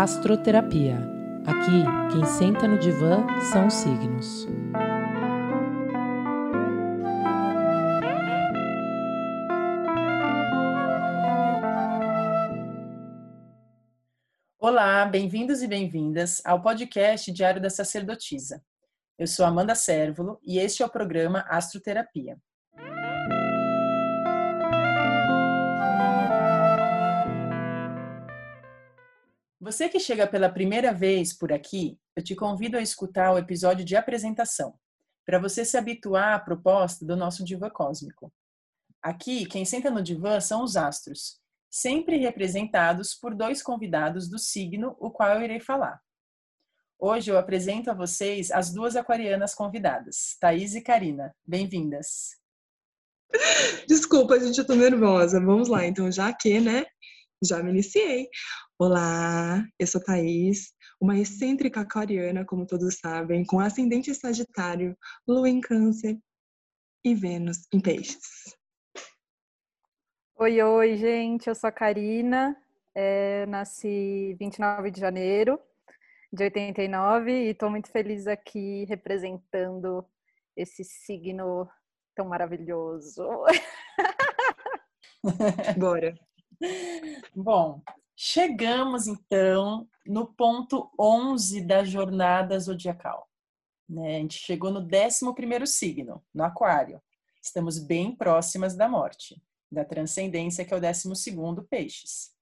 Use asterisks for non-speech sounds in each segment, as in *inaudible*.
Astroterapia. Aqui, quem senta no divã são os signos. Olá, bem-vindos e bem-vindas ao podcast Diário da Sacerdotisa. Eu sou Amanda Sérvulo e este é o programa Astroterapia. Você que chega pela primeira vez por aqui, eu te convido a escutar o episódio de apresentação, para você se habituar à proposta do nosso divã cósmico. Aqui, quem senta no divã são os astros, sempre representados por dois convidados do signo o qual eu irei falar. Hoje eu apresento a vocês as duas aquarianas convidadas, Thaís e Karina. Bem-vindas. Desculpa, gente, eu tô nervosa. Vamos lá, então, já que, né? Já me iniciei. Olá, eu sou Thaís, uma excêntrica aquariana, como todos sabem, com ascendente Sagitário, Lua em Câncer e Vênus em Peixes. Oi, oi, gente, eu sou a Karina, é, nasci 29 de janeiro de 89 e estou muito feliz aqui representando esse signo tão maravilhoso. *laughs* Bora. Bom, chegamos então no ponto 11 da jornada zodiacal. Né? A gente chegou no 11 signo, no Aquário. Estamos bem próximas da morte, da transcendência, que é o 12 Peixes.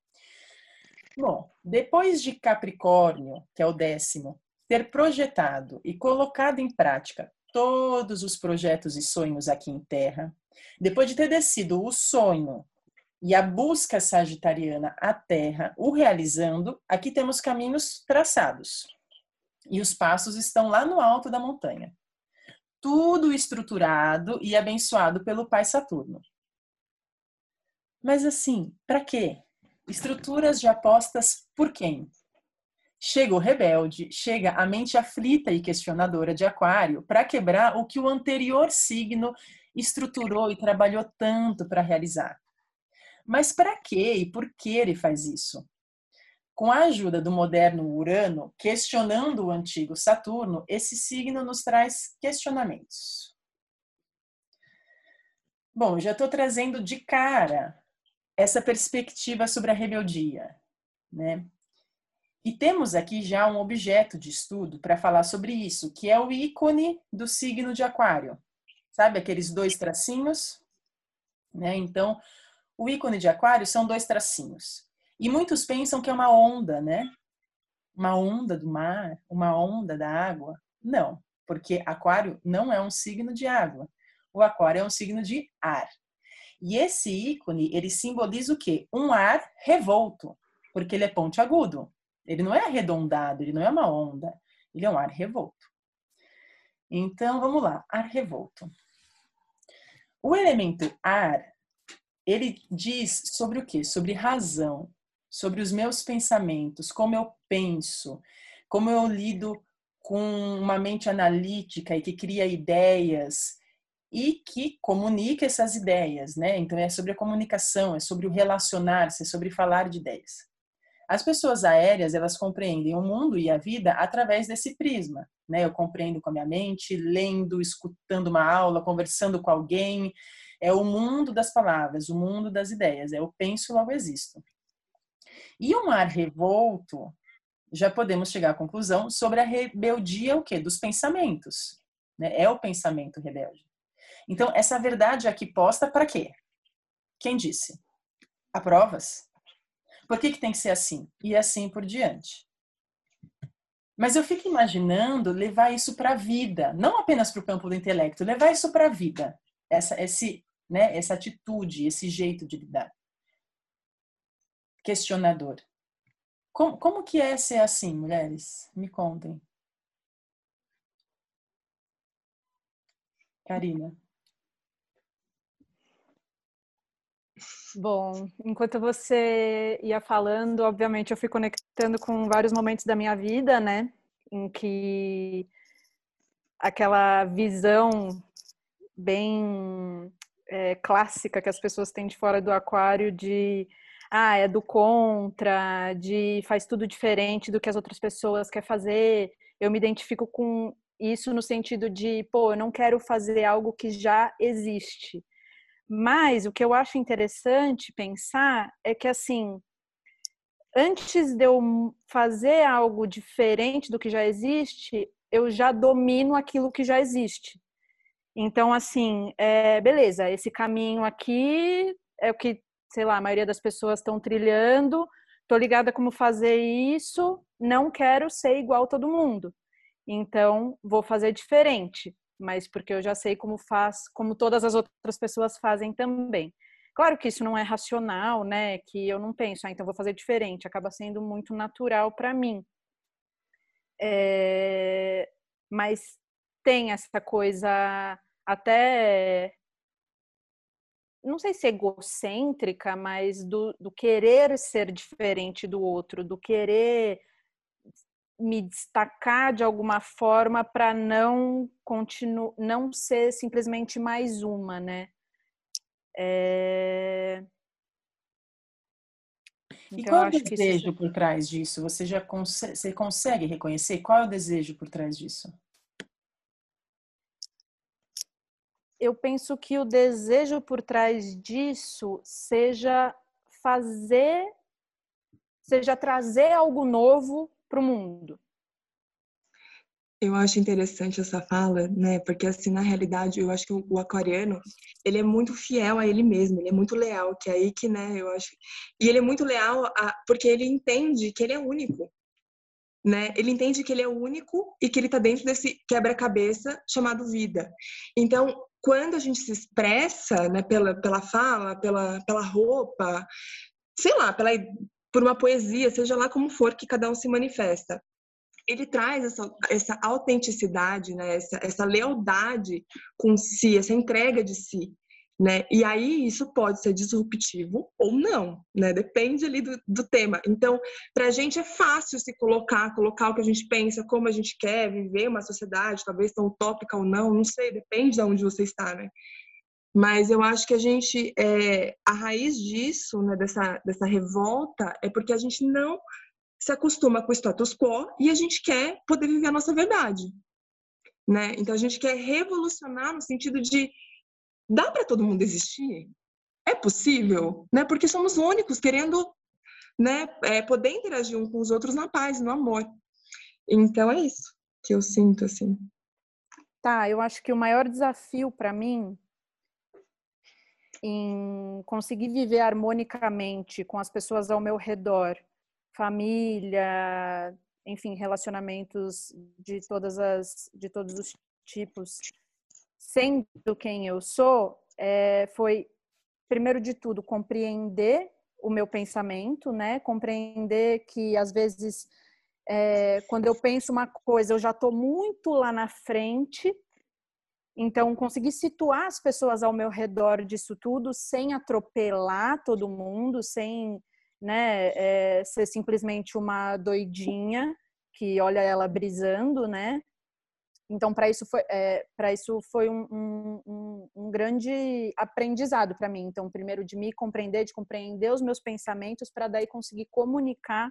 Bom, depois de Capricórnio, que é o décimo, ter projetado e colocado em prática todos os projetos e sonhos aqui em Terra, depois de ter descido o sonho e a busca sagitariana à Terra, o realizando, aqui temos caminhos traçados. E os passos estão lá no alto da montanha. Tudo estruturado e abençoado pelo Pai Saturno. Mas assim, para quê? Estruturas já postas por quem? Chega o rebelde, chega a mente aflita e questionadora de Aquário para quebrar o que o anterior signo estruturou e trabalhou tanto para realizar. Mas para quê e por que ele faz isso? Com a ajuda do moderno Urano, questionando o antigo Saturno, esse signo nos traz questionamentos. Bom, já estou trazendo de cara essa perspectiva sobre a rebeldia, né? E temos aqui já um objeto de estudo para falar sobre isso, que é o ícone do signo de Aquário. Sabe aqueles dois tracinhos? Né? Então, o ícone de Aquário são dois tracinhos. E muitos pensam que é uma onda, né? Uma onda do mar, uma onda da água. Não, porque Aquário não é um signo de água. O Aquário é um signo de ar. E esse ícone, ele simboliza o quê? Um ar revolto, porque ele é ponte agudo. Ele não é arredondado, ele não é uma onda, ele é um ar revolto. Então, vamos lá, ar revolto. O elemento ar, ele diz sobre o quê? Sobre razão, sobre os meus pensamentos, como eu penso, como eu lido com uma mente analítica e que cria ideias e que comunica essas ideias, né? Então é sobre a comunicação, é sobre o relacionar-se, é sobre falar de ideias. As pessoas aéreas, elas compreendem o mundo e a vida através desse prisma, né? Eu compreendo com a minha mente, lendo, escutando uma aula, conversando com alguém, é o mundo das palavras, o mundo das ideias, é eu penso, logo existo. E um ar revolto, já podemos chegar à conclusão sobre a rebeldia o quê? Dos pensamentos, né? É o pensamento rebelde. Então, essa verdade aqui posta para quê? Quem disse? Há provas? Por que, que tem que ser assim? E assim por diante. Mas eu fico imaginando levar isso para a vida, não apenas para o campo do intelecto, levar isso para a vida. Essa, esse, né, essa atitude, esse jeito de lidar. Questionador. Como, como que é ser assim, mulheres? Me contem. Karina. Bom, enquanto você ia falando, obviamente eu fui conectando com vários momentos da minha vida, né? Em que aquela visão bem é, clássica que as pessoas têm de fora do aquário de ah, é do contra, de faz tudo diferente do que as outras pessoas querem fazer. Eu me identifico com isso no sentido de, pô, eu não quero fazer algo que já existe. Mas o que eu acho interessante pensar é que, assim, antes de eu fazer algo diferente do que já existe, eu já domino aquilo que já existe. Então, assim, é, beleza, esse caminho aqui é o que, sei lá, a maioria das pessoas estão trilhando, tô ligada como fazer isso, não quero ser igual a todo mundo. Então, vou fazer diferente, mas porque eu já sei como faz, como todas as outras pessoas fazem também. Claro que isso não é racional, né? Que eu não penso, ah, então vou fazer diferente. Acaba sendo muito natural para mim. É... Mas tem essa coisa até não sei se egocêntrica, mas do, do, querer ser diferente do outro, do querer me destacar de alguma forma para não continuar, não ser simplesmente mais uma, né? É... Então, e qual é o desejo isso... por trás disso? Você já consegue, você consegue reconhecer qual é o desejo por trás disso? Eu penso que o desejo por trás disso seja fazer, seja trazer algo novo para o mundo. Eu acho interessante essa fala, né? Porque assim, na realidade, eu acho que o aquariano, ele é muito fiel a ele mesmo, ele é muito leal, que é aí que, né, eu acho. E ele é muito leal a... porque ele entende que ele é único. Né? Ele entende que ele é único e que ele está dentro desse quebra-cabeça chamado vida. Então, quando a gente se expressa, né, pela, pela fala, pela, pela roupa, sei lá, pela, por uma poesia, seja lá como for que cada um se manifesta, ele traz essa, essa autenticidade, né? essa, essa lealdade com si, essa entrega de si. Né? E aí isso pode ser disruptivo ou não, né? Depende ali do, do tema. Então, para a gente é fácil se colocar, colocar o que a gente pensa, como a gente quer viver uma sociedade, talvez tão utópica ou não, não sei, depende de onde você está, né? Mas eu acho que a gente, é, a raiz disso, né, dessa, dessa revolta, é porque a gente não se acostuma com o status quo e a gente quer poder viver a nossa verdade. Né? Então a gente quer revolucionar no sentido de dá para todo mundo existir? É possível, né? Porque somos únicos querendo, né, é, poder interagir um com os outros na paz, no amor. Então é isso que eu sinto assim. Tá, eu acho que o maior desafio para mim em conseguir viver harmonicamente com as pessoas ao meu redor família, enfim, relacionamentos de todas as de todos os tipos, sendo quem eu sou, é, foi primeiro de tudo compreender o meu pensamento, né? Compreender que às vezes é, quando eu penso uma coisa eu já estou muito lá na frente, então conseguir situar as pessoas ao meu redor disso tudo sem atropelar todo mundo, sem né, é, ser simplesmente uma doidinha que olha ela brisando, né? Então, para isso foi, é, isso foi um, um, um grande aprendizado para mim. Então, primeiro de me compreender, de compreender os meus pensamentos, para daí conseguir comunicar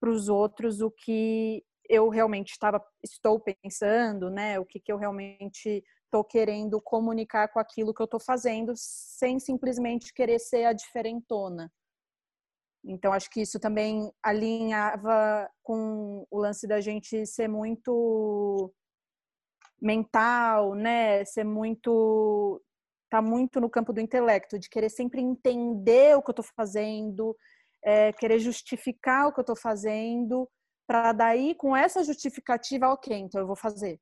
para os outros o que eu realmente estava, estou pensando, né? O que, que eu realmente estou querendo comunicar com aquilo que eu estou fazendo, sem simplesmente querer ser a diferentona. Então, acho que isso também alinhava com o lance da gente ser muito mental, né? Ser muito. tá muito no campo do intelecto, de querer sempre entender o que eu estou fazendo, é, querer justificar o que eu estou fazendo, para daí, com essa justificativa, ok, então eu vou fazer.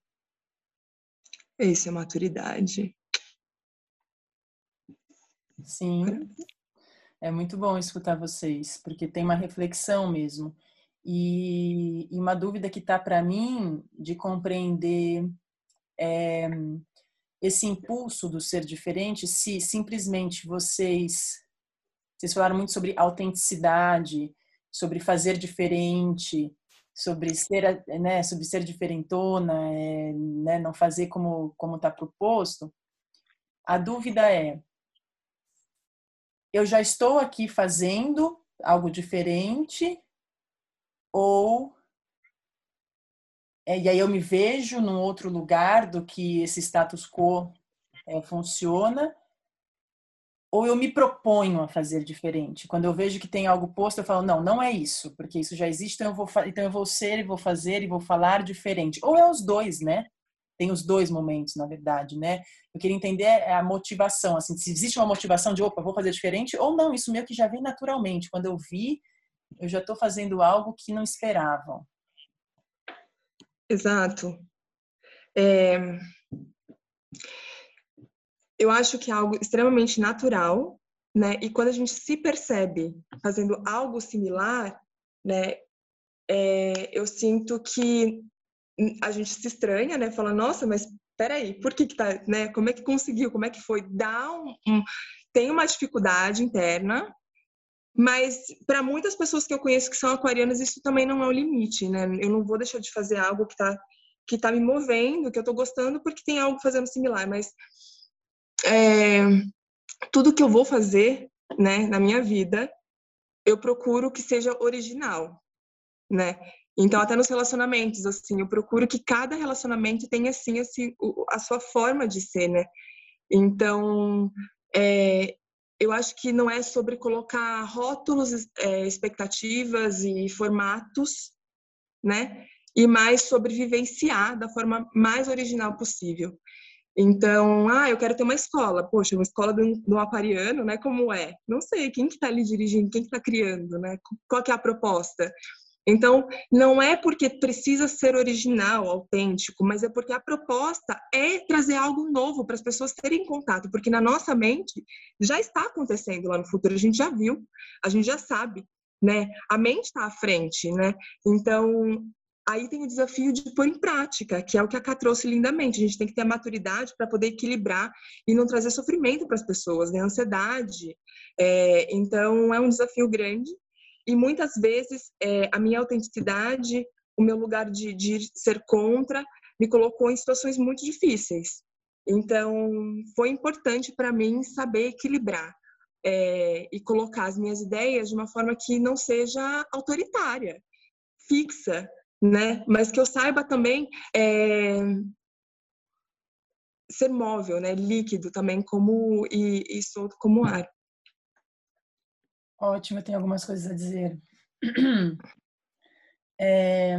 Isso é maturidade. Sim. É muito bom escutar vocês, porque tem uma reflexão mesmo. E, e uma dúvida que está para mim de compreender é, esse impulso do ser diferente, se simplesmente vocês. Vocês falaram muito sobre autenticidade, sobre fazer diferente, sobre ser, né, sobre ser diferentona, é, né, não fazer como como está proposto. A dúvida é eu já estou aqui fazendo algo diferente ou é, e aí eu me vejo num outro lugar do que esse status quo é, funciona ou eu me proponho a fazer diferente. Quando eu vejo que tem algo posto, eu falo, não, não é isso, porque isso já existe, então eu vou, então eu vou ser e vou fazer e vou falar diferente. Ou é os dois, né? Tem os dois momentos, na verdade, né? Eu queria entender a motivação, assim, se existe uma motivação de, opa, vou fazer diferente, ou não, isso meio que já vem naturalmente. Quando eu vi, eu já estou fazendo algo que não esperavam. Exato. É eu acho que é algo extremamente natural, né? E quando a gente se percebe fazendo algo similar, né? É, eu sinto que a gente se estranha, né? Fala, nossa, mas peraí, por que que tá, né? Como é que conseguiu? Como é que foi? Dá um, um tem uma dificuldade interna, mas para muitas pessoas que eu conheço que são aquarianas, isso também não é o limite, né? Eu não vou deixar de fazer algo que tá que tá me movendo, que eu tô gostando, porque tem algo fazendo similar, mas é, tudo que eu vou fazer, né, na minha vida, eu procuro que seja original, né? Então, até nos relacionamentos, assim, eu procuro que cada relacionamento tenha, assim, assim a sua forma de ser, né? Então, é, eu acho que não é sobre colocar rótulos, é, expectativas e formatos, né? E mais sobre vivenciar da forma mais original possível. Então, ah, eu quero ter uma escola. Poxa, uma escola do, do aquariano, né? Como é? Não sei, quem que está ali dirigindo, quem que está criando, né? Qual que é a proposta? Então, não é porque precisa ser original, autêntico, mas é porque a proposta é trazer algo novo para as pessoas terem contato, porque na nossa mente já está acontecendo lá no futuro, a gente já viu, a gente já sabe, né? A mente está à frente, né? Então, Aí tem o desafio de pôr em prática, que é o que a Cá trouxe lindamente. A gente tem que ter a maturidade para poder equilibrar e não trazer sofrimento para as pessoas, né? Ansiedade. É, então, é um desafio grande. E muitas vezes é, a minha autenticidade, o meu lugar de, de ser contra, me colocou em situações muito difíceis. Então, foi importante para mim saber equilibrar é, e colocar as minhas ideias de uma forma que não seja autoritária, fixa, né? Mas que eu saiba também é, ser móvel, né? Líquido também como e, e solto como ar. Ótimo, eu tenho algumas coisas a dizer. *clears throat* É,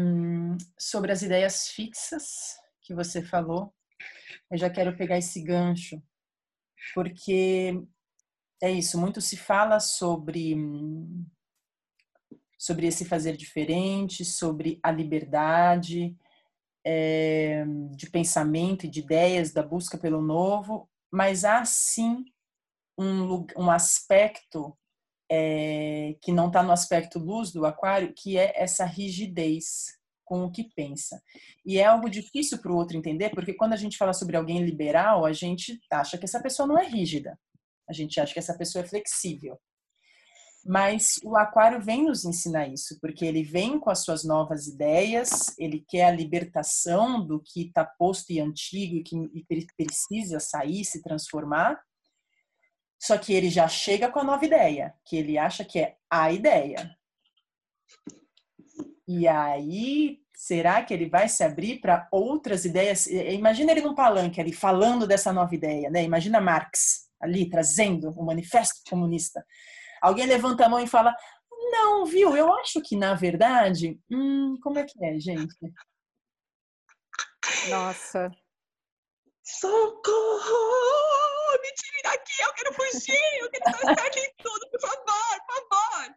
sobre as ideias fixas que você falou, eu já quero pegar esse gancho, porque é isso, muito se fala sobre sobre esse fazer diferente, sobre a liberdade é, de pensamento e de ideias, da busca pelo novo, mas há sim um, um aspecto é, que não está no aspecto luz do aquário, que é essa rigidez com o que pensa. E é algo difícil para o outro entender, porque quando a gente fala sobre alguém liberal, a gente acha que essa pessoa não é rígida. A gente acha que essa pessoa é flexível. Mas o Aquário vem nos ensinar isso, porque ele vem com as suas novas ideias, ele quer a libertação do que está posto e antigo e que precisa sair, se transformar. Só que ele já chega com a nova ideia, que ele acha que é a ideia. E aí, será que ele vai se abrir para outras ideias? Imagina ele num palanque ali falando dessa nova ideia, né? Imagina Marx ali trazendo o manifesto comunista. Alguém levanta a mão e fala: Não, viu? Eu acho que na verdade. Hum, como é que é, gente? Nossa. Socorro! Me tire daqui, eu quero fugir, eu quero estar em tudo, por favor, por favor.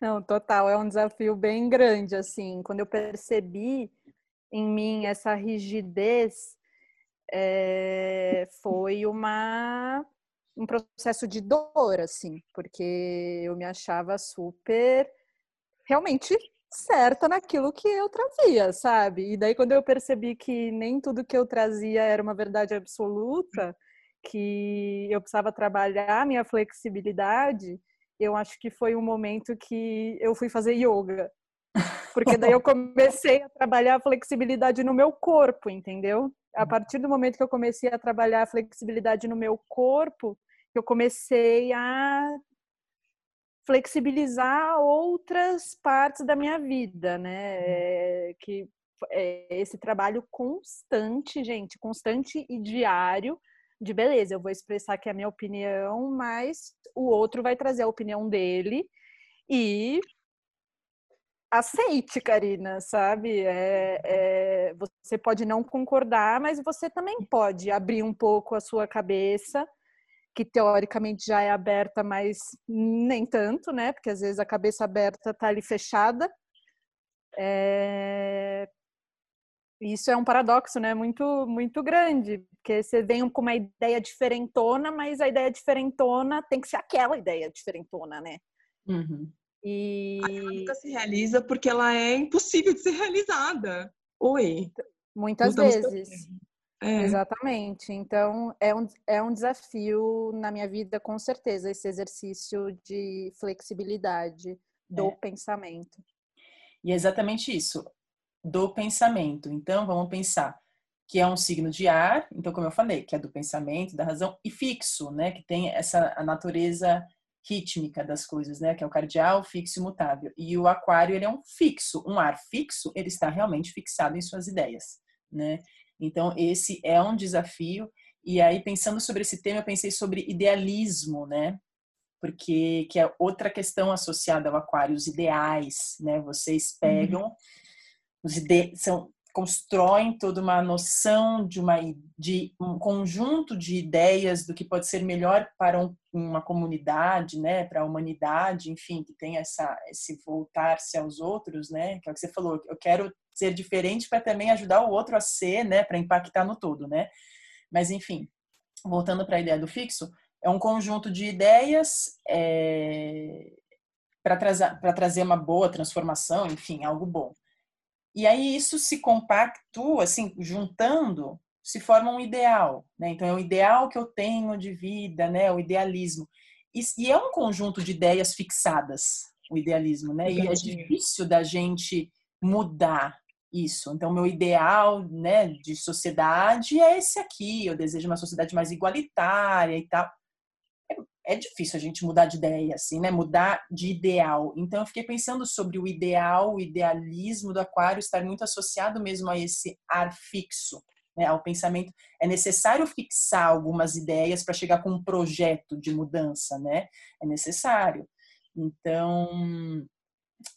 Não, total, é um desafio bem grande, assim. Quando eu percebi em mim essa rigidez, é, foi uma um processo de dor, assim, porque eu me achava super realmente certa naquilo que eu trazia, sabe? E daí quando eu percebi que nem tudo que eu trazia era uma verdade absoluta, que eu precisava trabalhar minha flexibilidade, eu acho que foi um momento que eu fui fazer yoga. Porque daí eu comecei a trabalhar a flexibilidade no meu corpo, entendeu? A partir do momento que eu comecei a trabalhar a flexibilidade no meu corpo, eu comecei a flexibilizar outras partes da minha vida, né? É, que é esse trabalho constante, gente, constante e diário de beleza, eu vou expressar aqui a minha opinião, mas o outro vai trazer a opinião dele e aceite, Karina, sabe? É, é, você pode não concordar, mas você também pode abrir um pouco a sua cabeça, que teoricamente já é aberta, mas nem tanto, né? Porque às vezes a cabeça aberta tá ali fechada. É... Isso é um paradoxo, né? Muito, muito grande, porque você vem com uma ideia diferentona, mas a ideia diferentona tem que ser aquela ideia diferentona, né? Uhum. E ela nunca se realiza porque ela é impossível de ser realizada. Oi. Muitas vezes. É. Exatamente. Então, é um, é um desafio na minha vida, com certeza, esse exercício de flexibilidade do é. pensamento. E é exatamente isso, do pensamento. Então, vamos pensar que é um signo de ar, então, como eu falei, que é do pensamento, da razão, e fixo, né, que tem essa a natureza rítmica das coisas, né? Que é o cardial, fixo e mutável. E o aquário, ele é um fixo, um ar fixo, ele está realmente fixado em suas ideias, né? Então, esse é um desafio. E aí, pensando sobre esse tema, eu pensei sobre idealismo, né? Porque que é outra questão associada ao aquário, os ideais, né? Vocês pegam uhum. os ide são constroem toda uma noção de, uma, de um conjunto de ideias do que pode ser melhor para um, uma comunidade, né, para a humanidade, enfim, que tem essa esse voltar-se aos outros, né, que é o que você falou, eu quero ser diferente para também ajudar o outro a ser, né, para impactar no todo, né? Mas enfim, voltando para a ideia do fixo, é um conjunto de ideias é, para trazer, trazer uma boa transformação, enfim, algo bom. E aí isso se compactua, assim, juntando, se forma um ideal, né? Então é o ideal que eu tenho de vida, né? O idealismo. E, e é um conjunto de ideias fixadas, o idealismo, né? E é difícil da gente mudar isso. Então meu ideal, né, de sociedade é esse aqui. Eu desejo uma sociedade mais igualitária e tal é difícil a gente mudar de ideia, assim, né? Mudar de ideal. Então, eu fiquei pensando sobre o ideal, o idealismo do aquário estar muito associado mesmo a esse ar fixo, né? Ao pensamento. É necessário fixar algumas ideias para chegar com um projeto de mudança, né? É necessário. Então,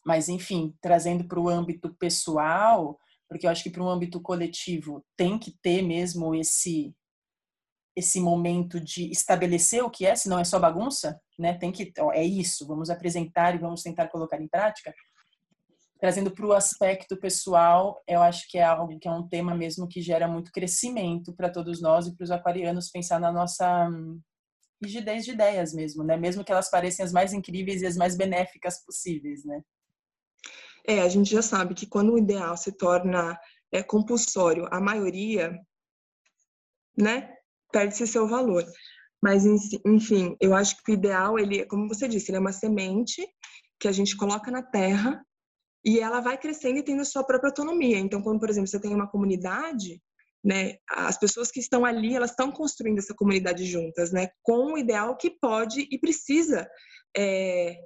mas enfim, trazendo para o âmbito pessoal, porque eu acho que para um âmbito coletivo tem que ter mesmo esse esse momento de estabelecer o que é, se não é só bagunça, né? Tem que, ó, é isso, vamos apresentar e vamos tentar colocar em prática. Trazendo para o aspecto pessoal, eu acho que é algo que é um tema mesmo que gera muito crescimento para todos nós e para os aquarianos pensar na nossa hum, rigidez de ideias mesmo, né? Mesmo que elas pareçam as mais incríveis e as mais benéficas possíveis, né? É, a gente já sabe que quando o ideal se torna é, compulsório, a maioria, né, perde-se seu valor. Mas, enfim, eu acho que o ideal, ele, como você disse, ele é uma semente que a gente coloca na terra e ela vai crescendo e tendo a sua própria autonomia. Então, quando, por exemplo, você tem uma comunidade, né, as pessoas que estão ali, elas estão construindo essa comunidade juntas, né, com o ideal que pode e precisa é,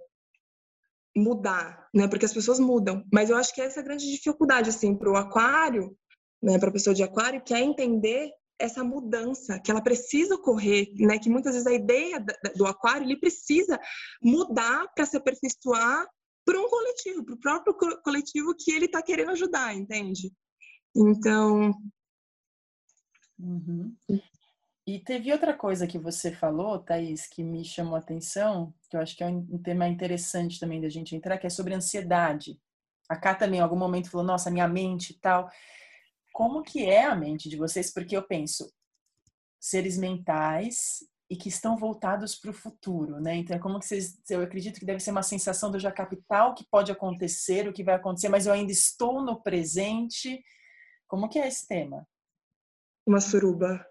mudar, né, porque as pessoas mudam. Mas eu acho que essa é a grande dificuldade, assim, para o aquário, né, para a pessoa de aquário, que é entender essa mudança que ela precisa ocorrer, né? Que muitas vezes a ideia do aquário ele precisa mudar para se aperfeiçoar para um coletivo, para o próprio coletivo que ele está querendo ajudar, entende? Então. Uhum. E teve outra coisa que você falou, Thaís, que me chamou a atenção, que eu acho que é um tema interessante também da gente entrar, que é sobre ansiedade. A Cá também, em algum momento, falou: nossa, minha mente e tal como que é a mente de vocês, porque eu penso seres mentais e que estão voltados para o futuro, né? Então, é como que vocês, eu acredito que deve ser uma sensação do já capital que pode acontecer, o que vai acontecer, mas eu ainda estou no presente. Como que é esse tema? Uma suruba.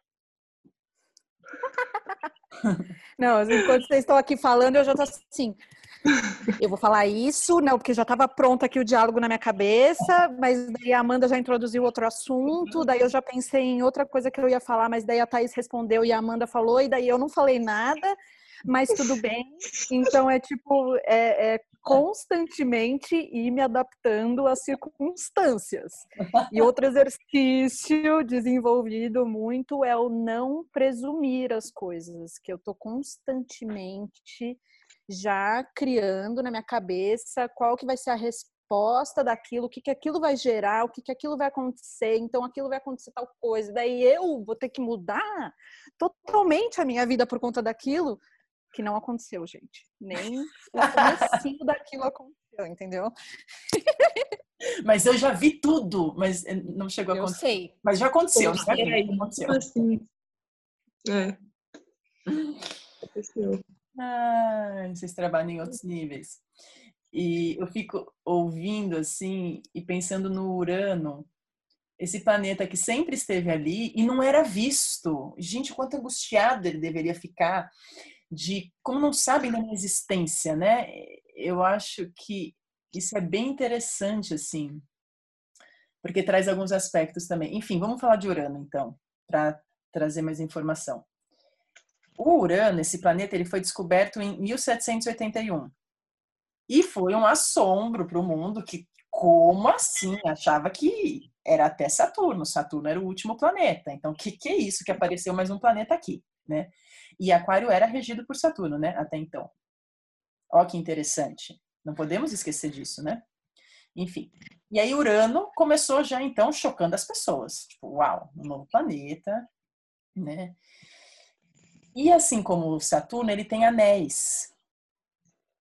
Não, enquanto vocês estão aqui falando, eu já estou assim. eu vou falar isso, não, porque já estava pronto aqui o diálogo na minha cabeça, mas daí a Amanda já introduziu outro assunto, daí eu já pensei em outra coisa que eu ia falar, mas daí a Thaís respondeu e a Amanda falou, e daí eu não falei nada, mas tudo bem. Então é tipo, é, é constantemente ir me adaptando às circunstâncias. E outro exercício desenvolvido muito é o não presumir as coisas, que eu tô constantemente já criando na minha cabeça qual que vai ser a resposta daquilo, o que, que aquilo vai gerar, o que, que aquilo vai acontecer, então aquilo vai acontecer tal coisa, daí eu vou ter que mudar totalmente a minha vida por conta daquilo, que não aconteceu, gente. Nem o comecinho *laughs* daquilo aconteceu, entendeu? Mas eu já vi tudo, mas eh, não chegou a acontecer. Eu sei. Mas já aconteceu, né? é, aconteceu. Assim. É. Aconteceu. Ah, vocês trabalham em outros níveis. E eu fico ouvindo assim e pensando no Urano, esse planeta que sempre esteve ali e não era visto. Gente, quanto angustiado ele deveria ficar de como não sabem da minha existência, né? Eu acho que isso é bem interessante assim, porque traz alguns aspectos também. Enfim, vamos falar de Urano então, para trazer mais informação. O Urano, esse planeta, ele foi descoberto em 1781. E foi um assombro para o mundo que, como assim? Achava que era até Saturno. Saturno era o último planeta. Então, o que, que é isso que apareceu mais um planeta aqui, né? E Aquário era regido por Saturno, né? Até então. Ó que interessante. Não podemos esquecer disso, né? Enfim. E aí Urano começou já então chocando as pessoas. Tipo, uau, um novo planeta, né? E assim como Saturno, ele tem anéis.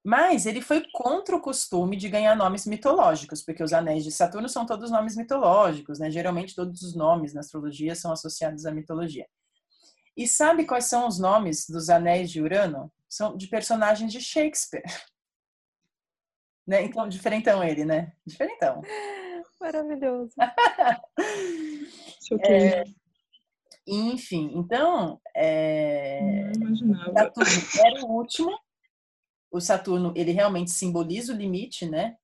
Mas ele foi contra o costume de ganhar nomes mitológicos, porque os anéis de Saturno são todos nomes mitológicos, né? Geralmente todos os nomes na astrologia são associados à mitologia. E sabe quais são os nomes dos anéis de Urano? São de personagens de Shakespeare. *laughs* Né? Então, diferentão ele, né? Diferentão. *laughs* Maravilhoso. *laughs* É, enfim, então, é... não imaginava. Saturno era o último. O Saturno, ele realmente simboliza o limite, né?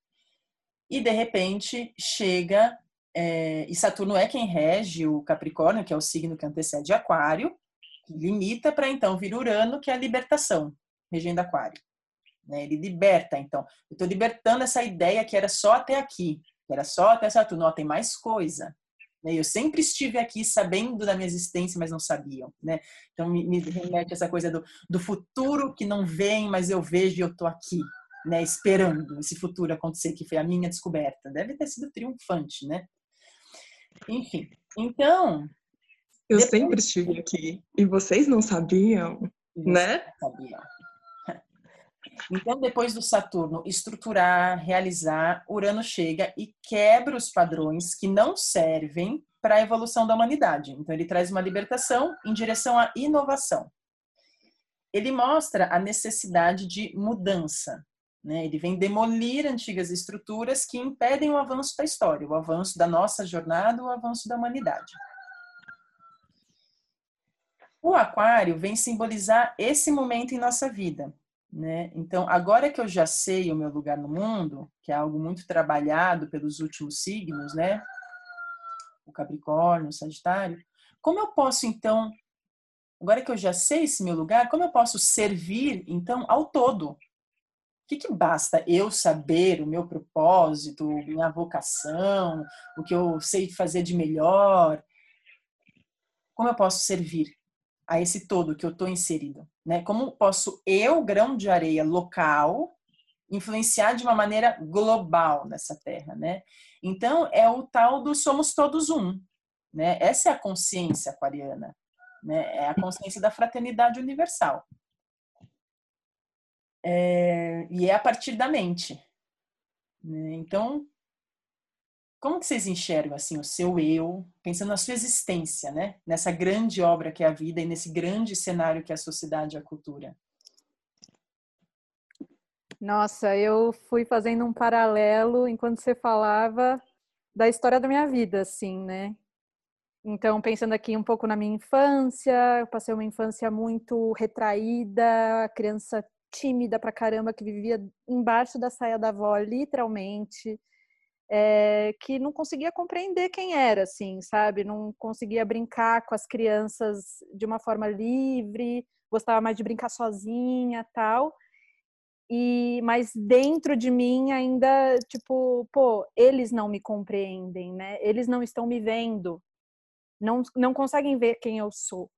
E, de repente, chega... É... E Saturno é quem rege o Capricórnio, que é o signo que antecede Aquário, que limita para, então, vir Urano, que é a libertação, regendo Aquário. Né? Ele liberta, então. Eu estou libertando essa ideia que era só até aqui, que era só até Saturno. Não, tem mais coisa. Né? Eu sempre estive aqui sabendo da minha existência, mas não sabiam. Né? Então, me, me remete essa coisa do, do futuro que não vem, mas eu vejo e eu estou aqui. Né, esperando esse futuro acontecer, que foi a minha descoberta. Deve ter sido triunfante, né? Enfim, então. Eu depois... sempre estive aqui e vocês não sabiam, né? Sabiam. *laughs* Então, depois do Saturno estruturar, realizar, Urano chega e quebra os padrões que não servem para a evolução da humanidade. Então, ele traz uma libertação em direção à inovação. Ele mostra a necessidade de mudança. Né? Ele vem demolir antigas estruturas que impedem o avanço da história, o avanço da nossa jornada, o avanço da humanidade. O Aquário vem simbolizar esse momento em nossa vida, né? Então, agora que eu já sei o meu lugar no mundo, que é algo muito trabalhado pelos últimos signos, né? O Capricórnio, o Sagitário, como eu posso então, agora que eu já sei esse meu lugar, como eu posso servir então ao todo? O que, que basta eu saber o meu propósito, minha vocação, o que eu sei fazer de melhor? Como eu posso servir a esse todo que eu estou inserido? Né? Como posso eu, grão de areia local, influenciar de uma maneira global nessa terra, né? Então é o tal do somos todos um, né? Essa é a consciência aquariana, né? É a consciência da fraternidade universal. É, e é a partir da mente. Né? Então, como que vocês enxergam assim o seu eu, pensando na sua existência, né? Nessa grande obra que é a vida e nesse grande cenário que é a sociedade e a cultura? Nossa, eu fui fazendo um paralelo enquanto você falava da história da minha vida, assim, né? Então, pensando aqui um pouco na minha infância, eu passei uma infância muito retraída, criança tímida pra caramba, que vivia embaixo da saia da avó, literalmente. É, que não conseguia compreender quem era, assim, sabe? Não conseguia brincar com as crianças de uma forma livre, gostava mais de brincar sozinha, tal. E mas dentro de mim ainda, tipo, pô, eles não me compreendem, né? Eles não estão me vendo. Não não conseguem ver quem eu sou.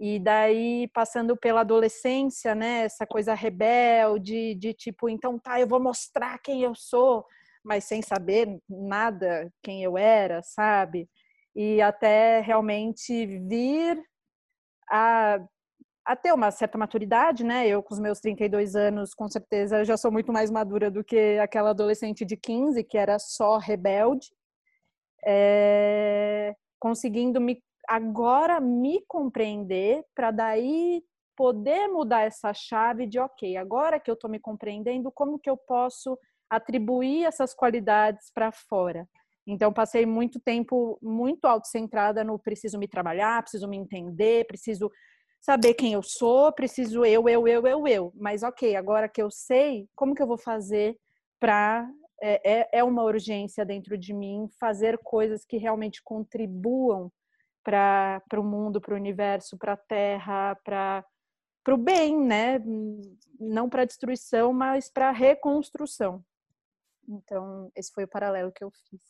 E daí, passando pela adolescência, né, essa coisa rebelde, de tipo, então tá, eu vou mostrar quem eu sou, mas sem saber nada quem eu era, sabe? E até realmente vir a, a ter uma certa maturidade, né? Eu, com os meus 32 anos, com certeza, já sou muito mais madura do que aquela adolescente de 15, que era só rebelde. É, conseguindo me agora me compreender para daí poder mudar essa chave de ok, agora que eu estou me compreendendo, como que eu posso atribuir essas qualidades para fora? Então passei muito tempo muito autocentrada no preciso me trabalhar, preciso me entender, preciso saber quem eu sou, preciso eu, eu, eu, eu, eu. Mas ok, agora que eu sei, como que eu vou fazer para é, é, é uma urgência dentro de mim fazer coisas que realmente contribuam para o mundo, para o universo, para a Terra, para o bem, né? Não para destruição, mas para reconstrução. Então, esse foi o paralelo que eu fiz.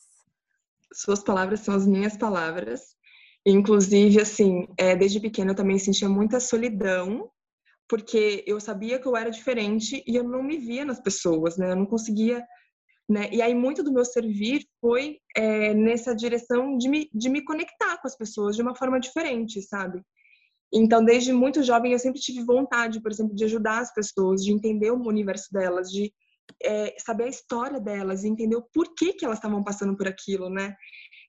Suas palavras são as minhas palavras. Inclusive, assim, é, desde pequena eu também sentia muita solidão, porque eu sabia que eu era diferente e eu não me via nas pessoas, né? Eu não conseguia né? E aí muito do meu servir foi é, nessa direção de me, de me conectar com as pessoas de uma forma diferente, sabe? Então, desde muito jovem, eu sempre tive vontade, por exemplo, de ajudar as pessoas, de entender o universo delas, de é, saber a história delas, entender o porquê que elas estavam passando por aquilo, né?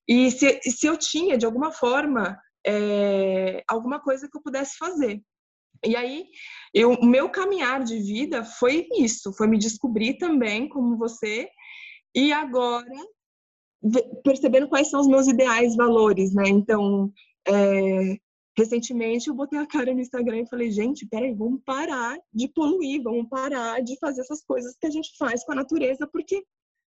E se, se eu tinha, de alguma forma, é, alguma coisa que eu pudesse fazer. E aí, o meu caminhar de vida foi isso, foi me descobrir também, como você, e agora, percebendo quais são os meus ideais, valores, né? Então, é, recentemente eu botei a cara no Instagram e falei, gente, peraí, vamos parar de poluir, vamos parar de fazer essas coisas que a gente faz com a natureza, porque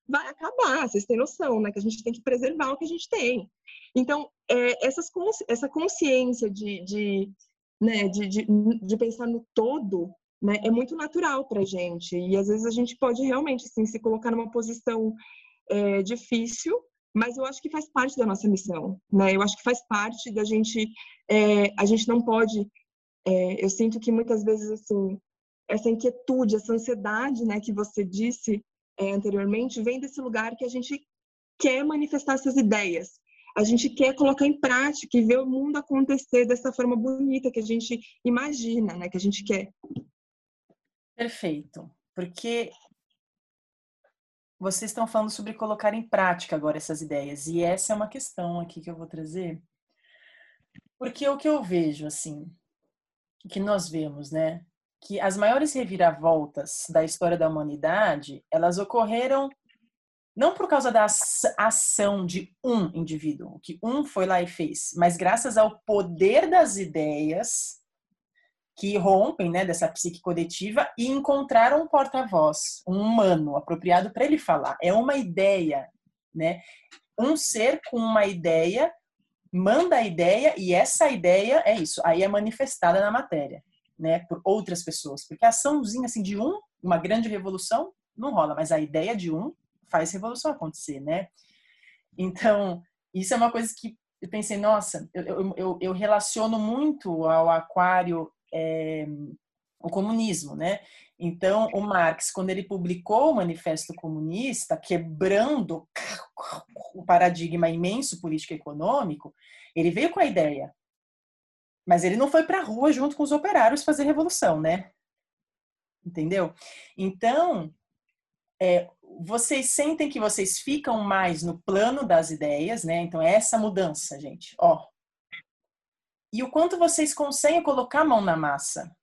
vai acabar, vocês têm noção, né? Que a gente tem que preservar o que a gente tem. Então, é, essas, essa consciência de, de, né, de, de, de pensar no todo né, é muito natural para gente. E às vezes a gente pode realmente assim, se colocar numa posição é, difícil, mas eu acho que faz parte da nossa missão. Né? Eu acho que faz parte da gente. É, a gente não pode. É, eu sinto que muitas vezes assim essa inquietude, essa ansiedade, né, que você disse é, anteriormente, vem desse lugar que a gente quer manifestar essas ideias. A gente quer colocar em prática e ver o mundo acontecer dessa forma bonita que a gente imagina, né, que a gente quer. Perfeito. Porque vocês estão falando sobre colocar em prática agora essas ideias. E essa é uma questão aqui que eu vou trazer. Porque o que eu vejo, assim, que nós vemos, né? Que as maiores reviravoltas da história da humanidade, elas ocorreram não por causa da ação de um indivíduo, que um foi lá e fez, mas graças ao poder das ideias que rompem né, dessa psique coletiva e encontraram um porta-voz, um humano apropriado para ele falar. É uma ideia, né? Um ser com uma ideia manda a ideia e essa ideia é isso, aí é manifestada na matéria, né, por outras pessoas, porque a açãozinha assim de um, uma grande revolução não rola, mas a ideia de um faz revolução acontecer, né? Então, isso é uma coisa que eu pensei, nossa, eu, eu, eu relaciono muito ao aquário é, o comunismo, né? Então, o Marx, quando ele publicou o Manifesto Comunista, quebrando o *laughs* paradigma imenso político-econômico, ele veio com a ideia. Mas ele não foi para a rua junto com os operários fazer revolução, né? Entendeu? Então, é, vocês sentem que vocês ficam mais no plano das ideias, né? Então, é essa mudança, gente. Ó, e o quanto vocês conseguem colocar a mão na massa.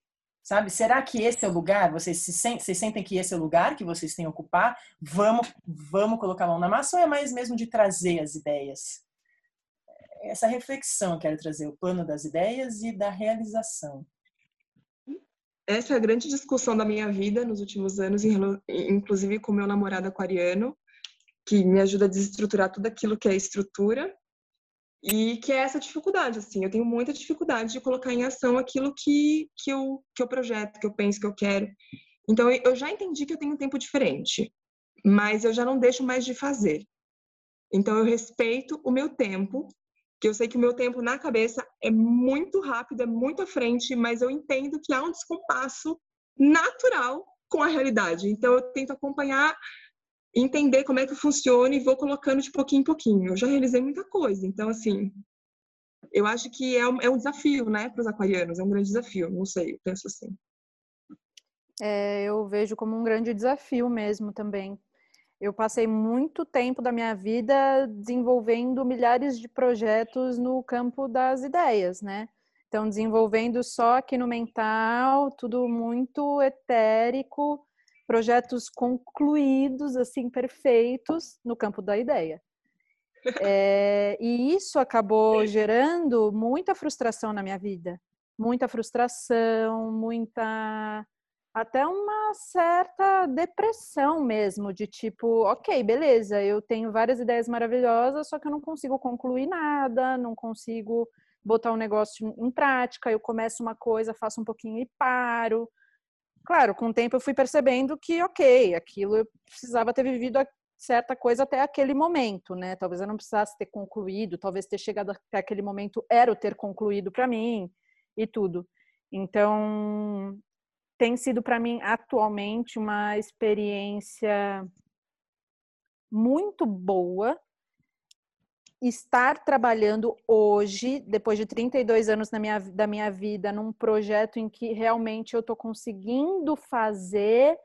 Sabe? Será que esse é o lugar? Vocês, se sentem, vocês sentem que esse é o lugar que vocês têm que ocupar? Vamos, vamos colocar a mão na massa ou é mais mesmo de trazer as ideias? Essa reflexão eu quero trazer, o plano das ideias e da realização. essa é a grande discussão da minha vida nos últimos anos, inclusive com meu namorado aquariano, que me ajuda a desestruturar tudo aquilo que é estrutura e que é essa dificuldade, assim, eu tenho muita dificuldade de colocar em ação aquilo que, que, eu, que eu projeto, que eu penso, que eu quero. Então, eu já entendi que eu tenho um tempo diferente, mas eu já não deixo mais de fazer. Então, eu respeito o meu tempo que eu sei que o meu tempo na cabeça é muito rápido, é muito à frente, mas eu entendo que há um descompasso natural com a realidade. Então eu tento acompanhar, entender como é que funciona e vou colocando de pouquinho em pouquinho. Eu já realizei muita coisa, então assim, eu acho que é um, é um desafio, né, para os aquarianos, é um grande desafio, não sei, penso assim. É, eu vejo como um grande desafio mesmo também, eu passei muito tempo da minha vida desenvolvendo milhares de projetos no campo das ideias, né? Então, desenvolvendo só aqui no mental, tudo muito etérico, projetos concluídos, assim, perfeitos no campo da ideia. *laughs* É, e isso acabou gerando muita frustração na minha vida. Muita frustração, muita até uma certa depressão mesmo, de tipo, ok, beleza, eu tenho várias ideias maravilhosas, só que eu não consigo concluir nada, não consigo botar um negócio em prática, eu começo uma coisa, faço um pouquinho e paro. Claro, com o tempo eu fui percebendo que, ok, aquilo eu precisava ter vivido certa coisa até aquele momento, né? Talvez eu não precisasse ter concluído, talvez ter chegado até aquele momento era o ter concluído para mim e tudo. Então, tem sido para mim atualmente uma experiência muito boa estar trabalhando hoje, depois de 32 anos na minha, da minha vida, num projeto em que realmente eu estou conseguindo fazer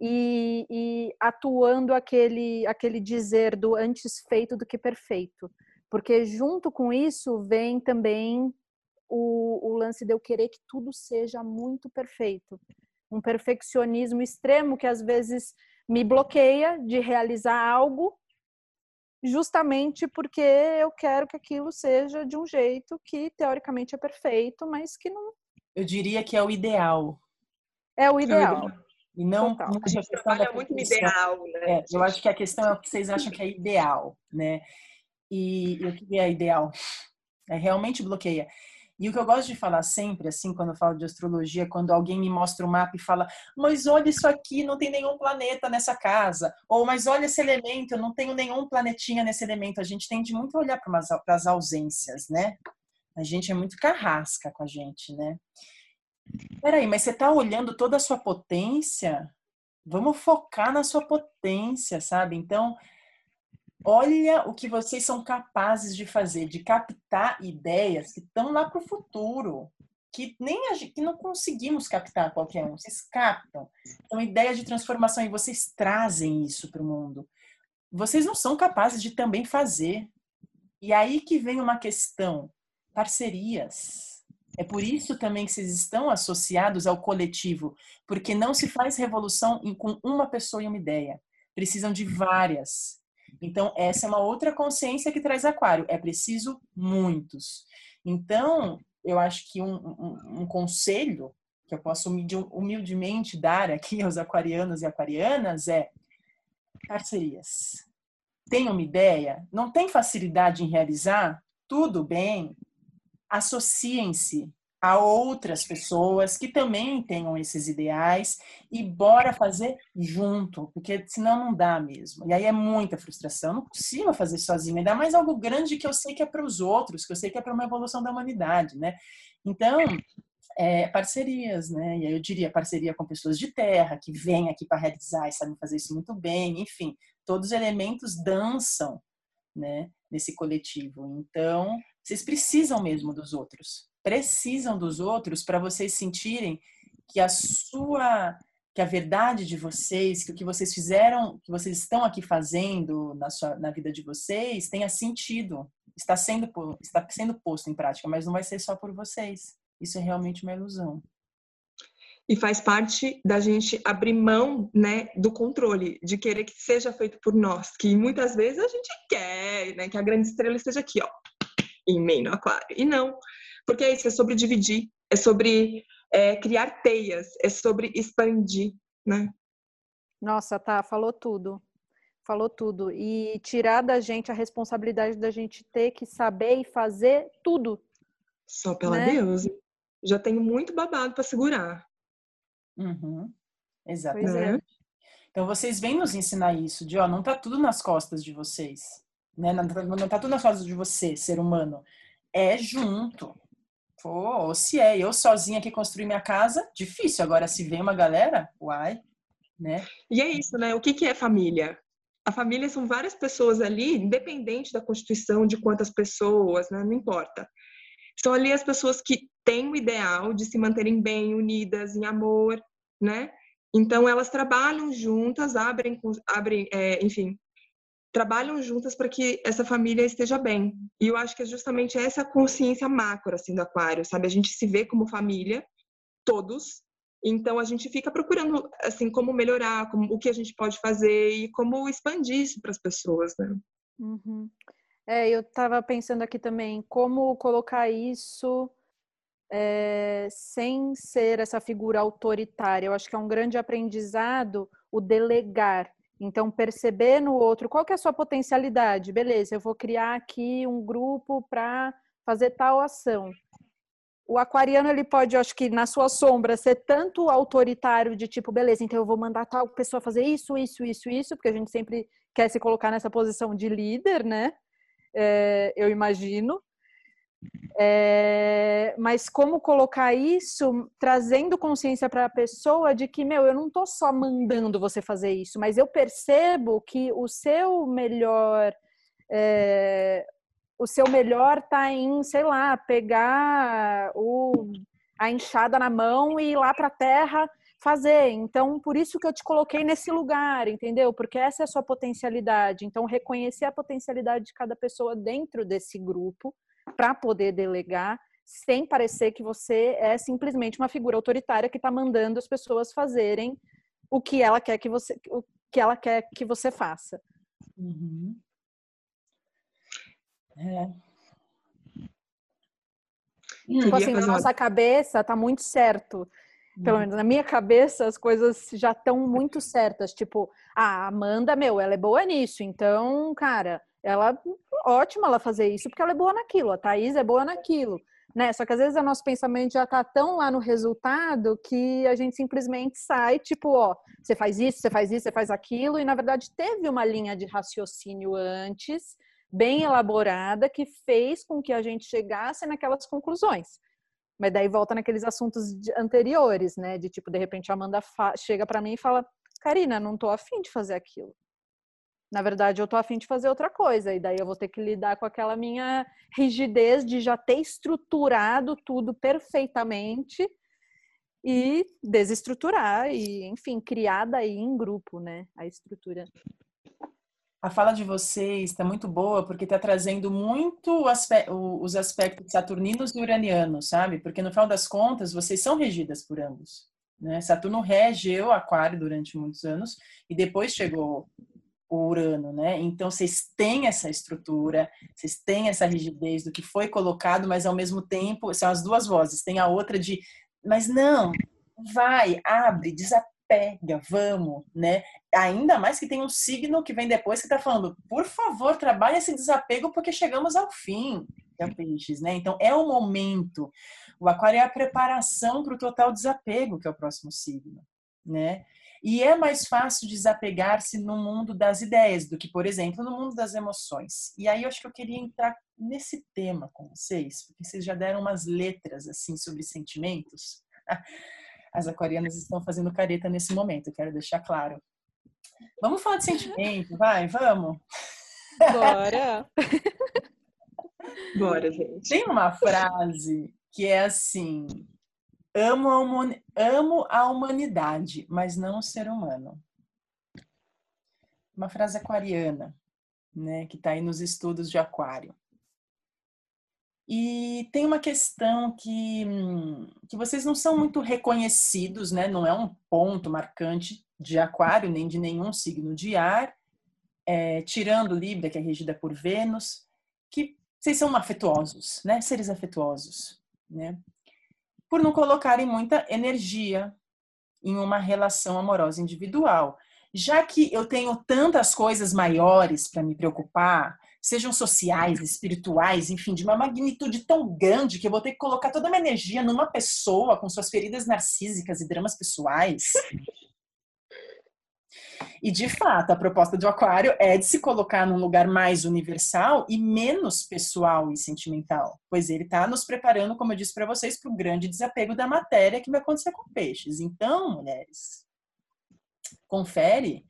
e, e, atuando aquele, aquele dizer do antes feito do que perfeito. Porque junto com isso vem também o, o lance de eu querer que tudo seja muito perfeito. Um perfeccionismo extremo que às vezes me bloqueia de realizar algo justamente porque eu quero que aquilo seja de um jeito que teoricamente é perfeito, mas que não. Eu diria que é o ideal. É o ideal. E não Total. a gente trabalha muito no ideal, né? É, eu acho que a questão é o que vocês acham que é ideal, né? E, e o que é ideal? É realmente bloqueia. E o que eu gosto de falar sempre, assim, quando eu falo de astrologia, quando alguém me mostra o um mapa e fala, mas olha isso aqui, não tem nenhum planeta nessa casa. Ou, mas olha esse elemento, eu não tenho nenhum planetinha nesse elemento. A gente tende muito a olhar para as ausências, né? A gente é muito carrasca com a gente, né? Peraí, mas você está olhando toda a sua potência? Vamos focar na sua potência, sabe? Então, Olha o que vocês são capazes de fazer, de captar ideias que estão lá para o futuro, que nem a que não conseguimos captar qualquer um. Vocês captam. Então, ideias de transformação e vocês trazem isso para o mundo. Vocês não são capazes de também fazer. E aí que vem uma questão: parcerias. É por isso também que vocês estão associados ao coletivo, porque não se faz revolução com uma pessoa e uma ideia. Precisam de várias. Então, essa é uma outra consciência que traz aquário. É preciso muitos. Então, eu acho que um, um, um conselho que eu posso humildemente dar aqui aos aquarianos e aquarianas é parcerias. Tem uma ideia? Não tem facilidade em realizar? Tudo bem. Associem-se a outras pessoas que também tenham esses ideais e bora fazer junto, porque senão não dá mesmo. E aí é muita frustração, não consigo fazer sozinho, ainda mais algo grande que eu sei que é para os outros, que eu sei que é para uma evolução da humanidade, né? Então, é, parcerias, né? E aí eu diria parceria com pessoas de terra que vêm aqui para realizar e sabem fazer isso muito bem, enfim, todos os elementos dançam, né? Nesse coletivo. Então, vocês precisam mesmo dos outros precisam dos outros para vocês sentirem que a sua que a verdade de vocês, que o que vocês fizeram, que vocês estão aqui fazendo na sua na vida de vocês tenha sentido, está sendo está sendo posto em prática, mas não vai ser só por vocês. Isso é realmente uma ilusão. E faz parte da gente abrir mão, né, do controle, de querer que seja feito por nós, que muitas vezes a gente quer, né, que a grande estrela esteja aqui, ó, em meio no aquário. E não, porque é isso, é sobre dividir, é sobre é criar teias, é sobre expandir, né? Nossa, tá, falou tudo. Falou tudo. E tirar da gente a responsabilidade da gente ter que saber e fazer tudo. Só pela né? deusa. Já tenho muito babado para segurar. Uhum. Exatamente. É. Então vocês vêm nos ensinar isso, de ó, não tá tudo nas costas de vocês, né? Não tá, não tá tudo nas costas de você, ser humano. É junto. Pô, se é eu sozinha que construí minha casa, difícil. Agora, se vem uma galera, uai, né? E é isso, né? O que, que é família? A família são várias pessoas ali, independente da constituição, de quantas pessoas, né? Não importa. São ali as pessoas que têm o ideal de se manterem bem, unidas, em amor, né? Então, elas trabalham juntas, abrem, abrem é, enfim, trabalham juntas para que essa família esteja bem. E eu acho que é justamente essa consciência macro, assim, do aquário, sabe? A gente se vê como família, todos, então a gente fica procurando, assim, como melhorar, como, o que a gente pode fazer e como expandir isso para as pessoas, né? Uhum. É, eu estava pensando aqui também, como colocar isso é, sem ser essa figura autoritária. Eu acho que é um grande aprendizado o delegar. Então, perceber no outro qual que é a sua potencialidade. Beleza, eu vou criar aqui um grupo para fazer tal ação. O aquariano, ele pode, acho que na sua sombra, ser tanto autoritário de tipo, beleza, então eu vou mandar tal pessoa fazer isso, isso, isso, isso, porque a gente sempre quer se colocar nessa posição de líder, né? É, eu imagino. É, mas como colocar isso trazendo consciência para a pessoa de que, meu, eu não estou só mandando você fazer isso, mas eu percebo que o seu melhor. É, o seu melhor tá em, sei lá, pegar o, a enxada na mão e ir lá para a terra fazer. Então, por isso que eu te coloquei nesse lugar, entendeu? Porque essa é a sua potencialidade. Então, reconhecer a potencialidade de cada pessoa dentro desse grupo para poder delegar sem parecer que você é simplesmente uma figura autoritária que está mandando as pessoas fazerem o que ela quer que você o que ela quer que você faça. Uhum. É. Tipo assim, na nossa cabeça tá muito certo. Pelo menos na minha cabeça as coisas já estão muito certas. Tipo, a Amanda, meu, ela é boa nisso. Então, cara, ela ótimo ela fazer isso porque ela é boa naquilo, a Thaís é boa naquilo, né? Só que às vezes o nosso pensamento já tá tão lá no resultado que a gente simplesmente sai, tipo, ó, você faz isso, você faz isso, você faz aquilo, e na verdade teve uma linha de raciocínio antes, bem elaborada, que fez com que a gente chegasse naquelas conclusões. Mas daí volta naqueles assuntos anteriores, né? De tipo, de repente a Amanda chega para mim e fala: Karina, não tô afim de fazer aquilo na verdade eu tô afim de fazer outra coisa, e daí eu vou ter que lidar com aquela minha rigidez de já ter estruturado tudo perfeitamente e desestruturar e, enfim, criar daí em grupo, né, a estrutura. A fala de vocês está muito boa porque está trazendo muito os aspectos saturninos e uranianos, sabe? Porque no final das contas vocês são regidas por ambos. Né? Saturno regeu Aquário durante muitos anos e depois chegou o Urano, né? Então vocês têm essa estrutura, vocês têm essa rigidez do que foi colocado, mas ao mesmo tempo são as duas vozes. Tem a outra de, mas não, vai, abre, desapega, vamos, né? Ainda mais que tem um signo que vem depois que está falando, por favor, trabalhe esse desapego porque chegamos ao fim, é peixes, né? Então é o momento. O aquário é a preparação para o total desapego, que é o próximo signo, né? E é mais fácil desapegar-se no mundo das ideias do que, por exemplo, no mundo das emoções. E aí eu acho que eu queria entrar nesse tema com vocês, porque vocês já deram umas letras assim sobre sentimentos. *laughs* As aquarianas estão fazendo careta nesse momento, quero deixar claro. Vamos falar de sentimento, vai, vamos. Bora. *laughs* Bora, gente. Tem uma frase que é assim: Amo a, amo a humanidade, mas não o ser humano. Uma frase aquariana, né, que está aí nos estudos de aquário. E tem uma questão que, que vocês não são muito reconhecidos, né? Não é um ponto marcante de aquário, nem de nenhum signo de ar, é, tirando Libra, que é regida por Vênus, que vocês são afetuosos, né? Seres afetuosos, né? Por não colocarem muita energia em uma relação amorosa individual. Já que eu tenho tantas coisas maiores para me preocupar, sejam sociais, espirituais, enfim, de uma magnitude tão grande que eu vou ter que colocar toda a minha energia numa pessoa com suas feridas narcísicas e dramas pessoais. *laughs* E de fato, a proposta do Aquário é de se colocar num lugar mais universal e menos pessoal e sentimental, pois ele está nos preparando, como eu disse para vocês, para o grande desapego da matéria que vai acontecer com peixes. Então, mulheres, confere,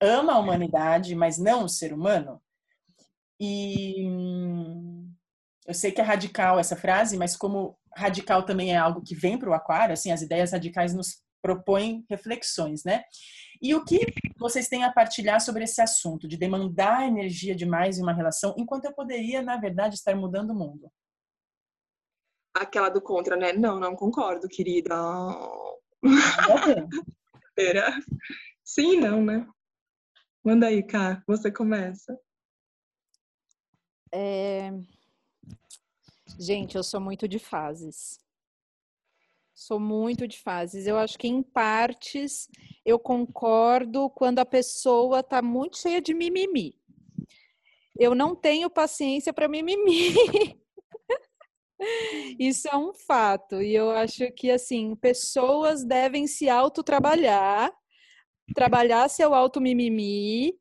ama a humanidade, mas não o ser humano. E eu sei que é radical essa frase, mas como radical também é algo que vem para o aquário, assim, as ideias radicais nos propõem reflexões, né? E o que vocês têm a partilhar sobre esse assunto de demandar energia demais em uma relação, enquanto eu poderia, na verdade, estar mudando o mundo? Aquela do contra, né? Não, não concordo, querida. *laughs* Era. Sim, não, né? Manda aí, Cá, você começa. É... Gente, eu sou muito de fases. Sou muito de fases. Eu acho que em partes eu concordo quando a pessoa tá muito cheia de mimimi. Eu não tenho paciência para mimimi. *laughs* Isso é um fato. E eu acho que assim, pessoas devem se autotrabalhar, trabalhar seu auto mimimi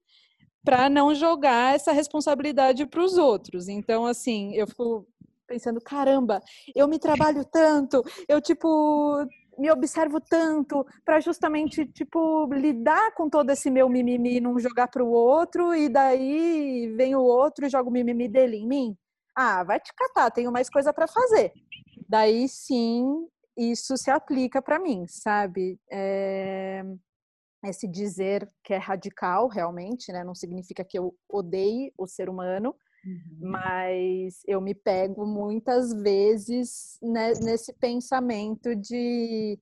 para não jogar essa responsabilidade para os outros. Então, assim, eu fico pensando, caramba, eu me trabalho tanto, eu tipo me observo tanto para justamente tipo lidar com todo esse meu mimimi, não jogar para o outro e daí vem o outro e joga o mimimi dele em mim. Ah, vai te catar, tenho mais coisa para fazer. Daí sim, isso se aplica para mim, sabe? É esse dizer que é radical realmente, né? Não significa que eu odeie o ser humano, uhum. mas eu me pego muitas vezes né, nesse pensamento de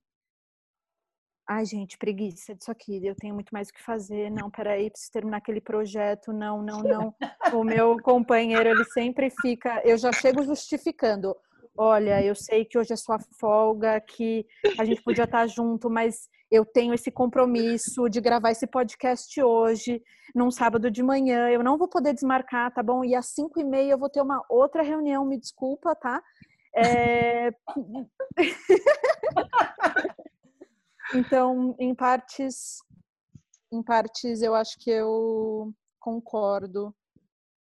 ai gente, preguiça disso aqui, eu tenho muito mais o que fazer, não, peraí, preciso terminar aquele projeto, não, não, não. O meu companheiro, ele sempre fica, eu já chego justificando, olha, eu sei que hoje é sua folga, que a gente podia estar junto, mas eu tenho esse compromisso de gravar esse podcast hoje, num sábado de manhã, eu não vou poder desmarcar, tá bom? E às cinco e meia eu vou ter uma outra reunião, me desculpa, tá? É... *laughs* então, em partes, em partes, eu acho que eu concordo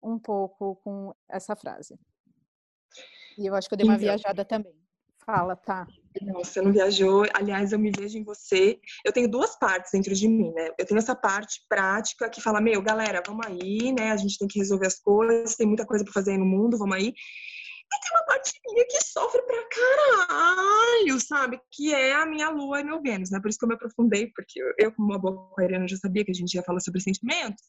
um pouco com essa frase. E eu acho que eu dei uma então, viajada também. Fala, tá. Você não viajou. Aliás, eu me vejo em você. Eu tenho duas partes dentro de mim, né? Eu tenho essa parte prática que fala, meu, galera, vamos aí, né? A gente tem que resolver as coisas, tem muita coisa para fazer aí no mundo, vamos aí. E tem uma parte minha que sofre pra caralho, sabe? Que é a minha lua e meu Vênus, né? Por isso que eu me aprofundei, porque eu, como uma boa aquariana, já sabia que a gente ia falar sobre sentimentos.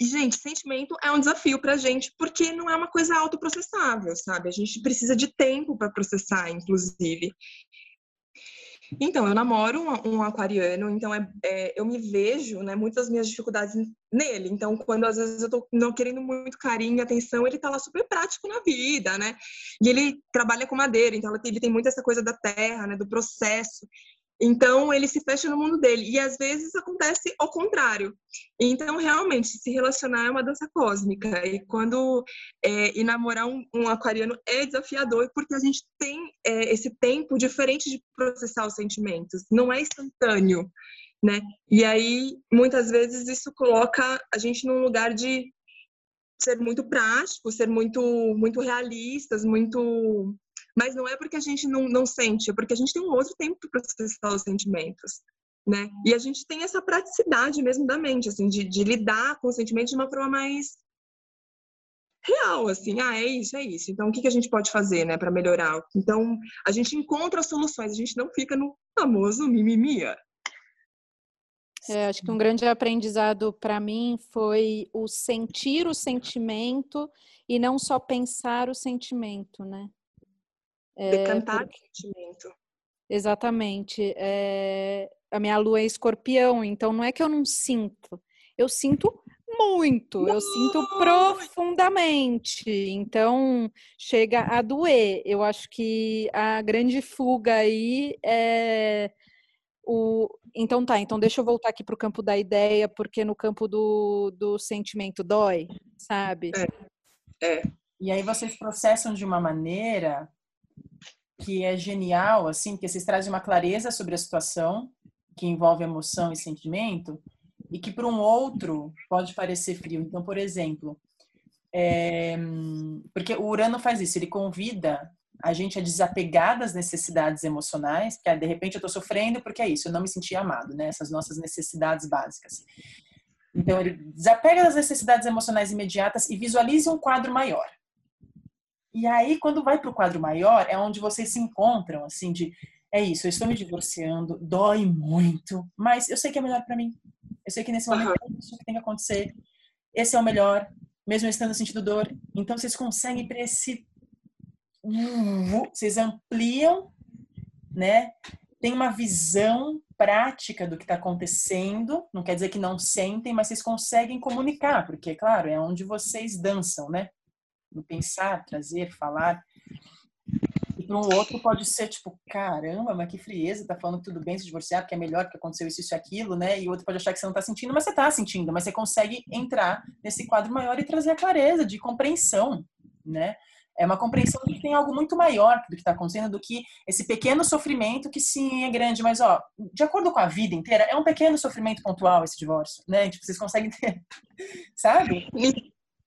Gente, sentimento é um desafio pra gente, porque não é uma coisa autoprocessável, sabe? A gente precisa de tempo para processar, inclusive. Então, eu namoro um, um aquariano, então é, é, eu me vejo, né, muitas das minhas dificuldades nele. Então, quando às vezes eu tô não querendo muito carinho e atenção, ele tá lá super prático na vida, né? E ele trabalha com madeira, então ele tem muito essa coisa da terra, né, do processo. Então, ele se fecha no mundo dele. E às vezes acontece ao contrário. Então, realmente, se relacionar é uma dança cósmica. E quando é, enamorar um, um, aquariano é desafiador, porque a gente tem é, esse tempo diferente de processar os sentimentos. Não é instantâneo, né? E aí, muitas vezes, isso coloca a gente num lugar de ser muito prático, ser muito, muito realistas, muito mas não é porque a gente não, não sente, é porque a gente tem um outro tempo para processar os sentimentos. Né? E a gente tem essa praticidade mesmo da mente, assim, de, de lidar com os sentimentos de uma forma mais real, assim, ah, é isso, é isso. Então, o que, que a gente pode fazer, né, para melhorar? Então, a gente encontra soluções, a gente não fica no famoso mimimia. É, acho que um grande aprendizado para mim foi o sentir o sentimento e não só pensar o sentimento, né? Decantar é, por... sentimento. Exatamente. É, a minha lua é escorpião, então não é que eu não sinto. Eu sinto muito, eu sinto profundamente. Então, chega a doer. Eu acho que a grande fuga aí é o. Então tá, então deixa eu voltar aqui para o campo da ideia, porque no campo do, do sentimento dói, sabe? É. é. E aí vocês processam de uma maneira que é genial, assim, que vocês trazem uma clareza sobre a situação, que envolve emoção e sentimento, e que para um outro pode parecer frio. Então, por exemplo, é, porque o Urano faz isso, ele convida a gente a desapegar das necessidades emocionais, que é, de repente eu estou sofrendo porque é isso, eu não me senti amado, né? Essas nossas necessidades básicas. Então, ele desapega das necessidades emocionais imediatas e visualiza um quadro maior. E aí, quando vai para o quadro maior, é onde vocês se encontram, assim, de é isso, eu estou me divorciando, dói muito, mas eu sei que é melhor para mim. Eu sei que nesse momento uhum. é isso que tem que acontecer. Esse é o melhor, mesmo estando sentindo dor. Então vocês conseguem para esse vocês ampliam, né? Tem uma visão prática do que está acontecendo. Não quer dizer que não sentem, mas vocês conseguem comunicar, porque claro é onde vocês dançam, né? No pensar, trazer, falar. E para um outro pode ser tipo, caramba, mas que frieza, tá falando tudo bem se divorciar, porque é melhor, porque aconteceu isso, isso e aquilo, né? E o outro pode achar que você não tá sentindo, mas você tá sentindo, mas você consegue entrar nesse quadro maior e trazer a clareza de compreensão, né? É uma compreensão de que tem algo muito maior do que está acontecendo do que esse pequeno sofrimento que sim é grande, mas ó, de acordo com a vida inteira, é um pequeno sofrimento pontual esse divórcio, né? Tipo, vocês conseguem ter, *laughs* sabe?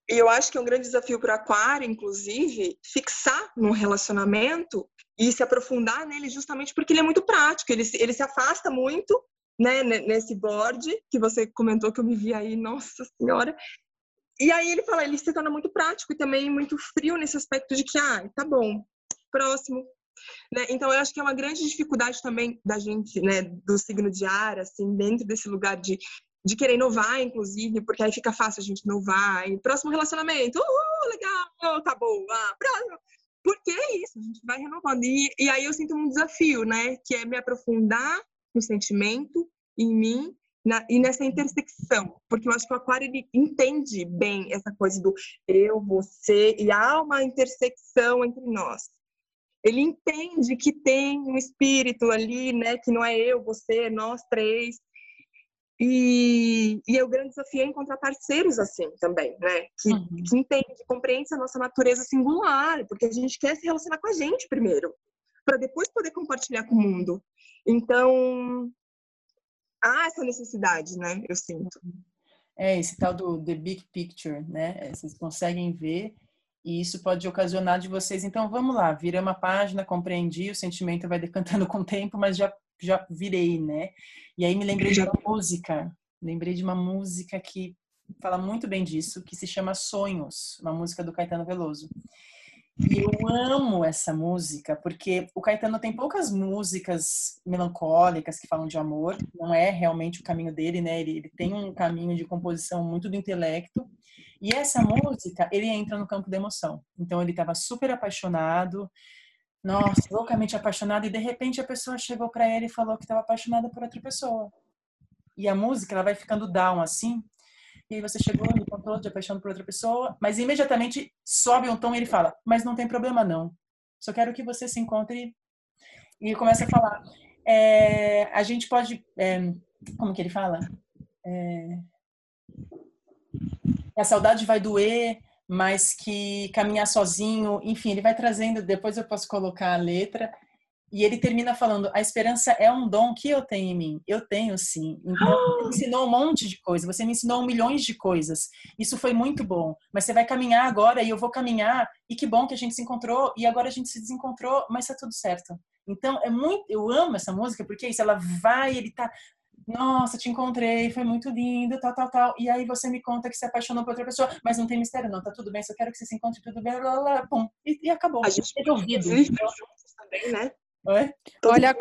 E eu acho que é um grande desafio para o aquário, inclusive, fixar num relacionamento e se aprofundar nele justamente porque ele é muito prático, ele, ele se afasta muito, né, nesse board que você comentou que eu me vi aí, nossa senhora. E aí ele fala, ele se torna muito prático e também muito frio nesse aspecto de que, ah, tá bom, próximo. Né? Então eu acho que é uma grande dificuldade também da gente, né, do signo de ar, assim, dentro desse lugar de de querer inovar, inclusive, porque aí fica fácil a gente inovar. E próximo relacionamento, uhul, legal, tá bom, ah, próximo. Porque é isso, a gente vai renovando. E, e aí eu sinto um desafio, né? Que é me aprofundar no sentimento, em mim, na, e nessa intersecção. Porque eu acho que o aquário ele entende bem essa coisa do eu, você, e há uma intersecção entre nós. Ele entende que tem um espírito ali, né? Que não é eu, você, nós três, e, e é o grande desafio é encontrar parceiros assim também, né? Que, uhum. que entende, que compreende a nossa natureza singular, porque a gente quer se relacionar com a gente primeiro, para depois poder compartilhar com o mundo. Então, há essa necessidade, né? Eu sinto. É, esse tal do The Big Picture, né? É, vocês conseguem ver e isso pode ocasionar de vocês. Então, vamos lá, virei uma página, compreendi, o sentimento vai decantando *laughs* com o tempo, mas já já virei, né? E aí me lembrei de uma música, lembrei de uma música que fala muito bem disso, que se chama Sonhos, uma música do Caetano Veloso. E eu amo essa música, porque o Caetano tem poucas músicas melancólicas que falam de amor, não é realmente o caminho dele, né? Ele, ele tem um caminho de composição muito do intelecto. E essa música, ele entra no campo da emoção. Então ele estava super apaixonado, nossa, loucamente apaixonada e de repente a pessoa chegou para ele e falou que estava apaixonada por outra pessoa. E a música ela vai ficando down assim. E aí você chegou, me contou de apaixonado por outra pessoa, mas imediatamente sobe um tom e ele fala: "Mas não tem problema não. Só quero que você se encontre". E começa a falar: é, a gente pode, é, como que ele fala? É, a saudade vai doer, mas que caminhar sozinho, enfim, ele vai trazendo, depois eu posso colocar a letra, e ele termina falando: a esperança é um dom que eu tenho em mim. Eu tenho sim. Então, *gasps* você me ensinou um monte de coisas, você me ensinou milhões de coisas. Isso foi muito bom. Mas você vai caminhar agora e eu vou caminhar, e que bom que a gente se encontrou, e agora a gente se desencontrou, mas tá tudo certo. Então, é muito, eu amo essa música porque é isso, ela vai, ele tá nossa, te encontrei, foi muito lindo, tal, tal, tal. E aí você me conta que se apaixonou por outra pessoa, mas não tem mistério, não, tá tudo bem, só quero que você se encontre, tudo bem, blá, blá, pum. E, e acabou. A gente teve ouvido. também, né? Oi? Olha a,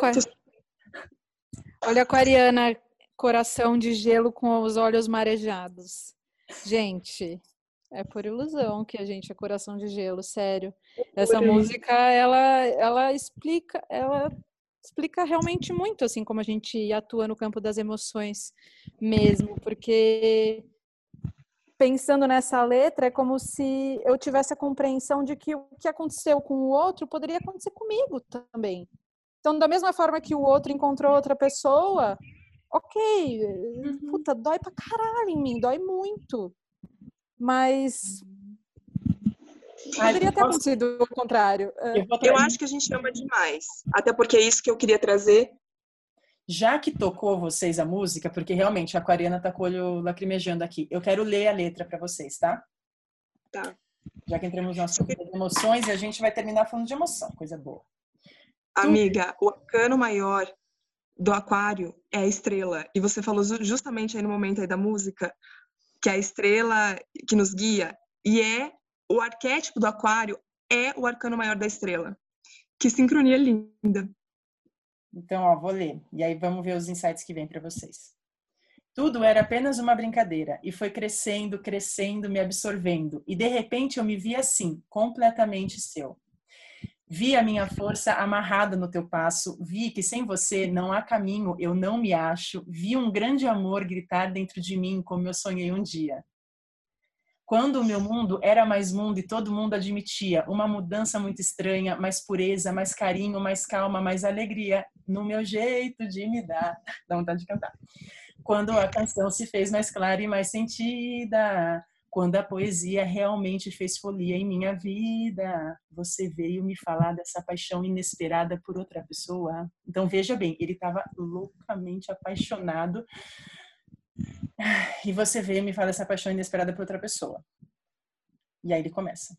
Olha a aquariana, coração de gelo com os olhos marejados. Gente, é por ilusão que a gente é coração de gelo, sério. Essa música, ela, ela explica, ela explica realmente muito, assim, como a gente atua no campo das emoções mesmo, porque pensando nessa letra, é como se eu tivesse a compreensão de que o que aconteceu com o outro poderia acontecer comigo também. Então, da mesma forma que o outro encontrou outra pessoa, ok, uhum. puta, dói pra caralho em mim, dói muito. Mas poderia ter acontecido o contrário. Eu, eu acho que a gente ama demais. Até porque é isso que eu queria trazer já que tocou vocês a música, porque realmente a Aquariana tá com o olho lacrimejando aqui, eu quero ler a letra para vocês, tá? Tá. Já que entramos nas emoções e a gente vai terminar falando de emoção, coisa boa. Amiga, o arcano maior do aquário é a estrela. E você falou justamente aí no momento aí da música que é a estrela que nos guia e é o arquétipo do aquário é o arcano maior da estrela. Que sincronia linda. Então, ó, vou ler. E aí vamos ver os insights que vem para vocês. Tudo era apenas uma brincadeira e foi crescendo, crescendo, me absorvendo. E de repente eu me vi assim, completamente seu. Vi a minha força amarrada no teu passo, vi que sem você não há caminho, eu não me acho. Vi um grande amor gritar dentro de mim como eu sonhei um dia. Quando o meu mundo era mais mundo e todo mundo admitia uma mudança muito estranha, mais pureza, mais carinho, mais calma, mais alegria no meu jeito de me dar. Dá vontade de cantar. Quando a canção se fez mais clara e mais sentida, quando a poesia realmente fez folia em minha vida, você veio me falar dessa paixão inesperada por outra pessoa. Então veja bem, ele estava loucamente apaixonado e você veio me falar dessa paixão inesperada por outra pessoa. E aí ele começa.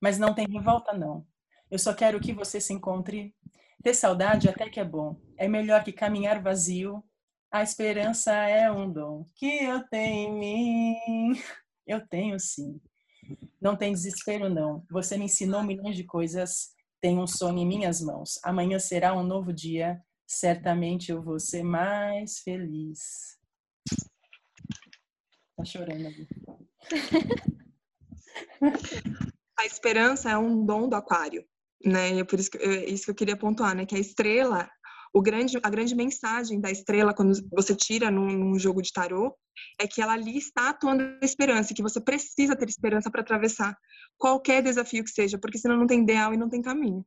Mas não tem revolta, não. Eu só quero que você se encontre. Ter saudade até que é bom. É melhor que caminhar vazio. A esperança é um dom que eu tenho em mim. Eu tenho sim. Não tem desespero, não. Você me ensinou milhões de coisas. Tenho um sonho em minhas mãos. Amanhã será um novo dia. Certamente eu vou ser mais feliz. Tá chorando ali. *laughs* a esperança é um dom do aquário, né? E é por isso que, é isso que eu queria pontuar, né? Que a estrela, o grande, a grande mensagem da estrela quando você tira num, num jogo de tarô é que ela ali está atuando a esperança, que você precisa ter esperança para atravessar qualquer desafio que seja, porque senão não tem ideal e não tem caminho.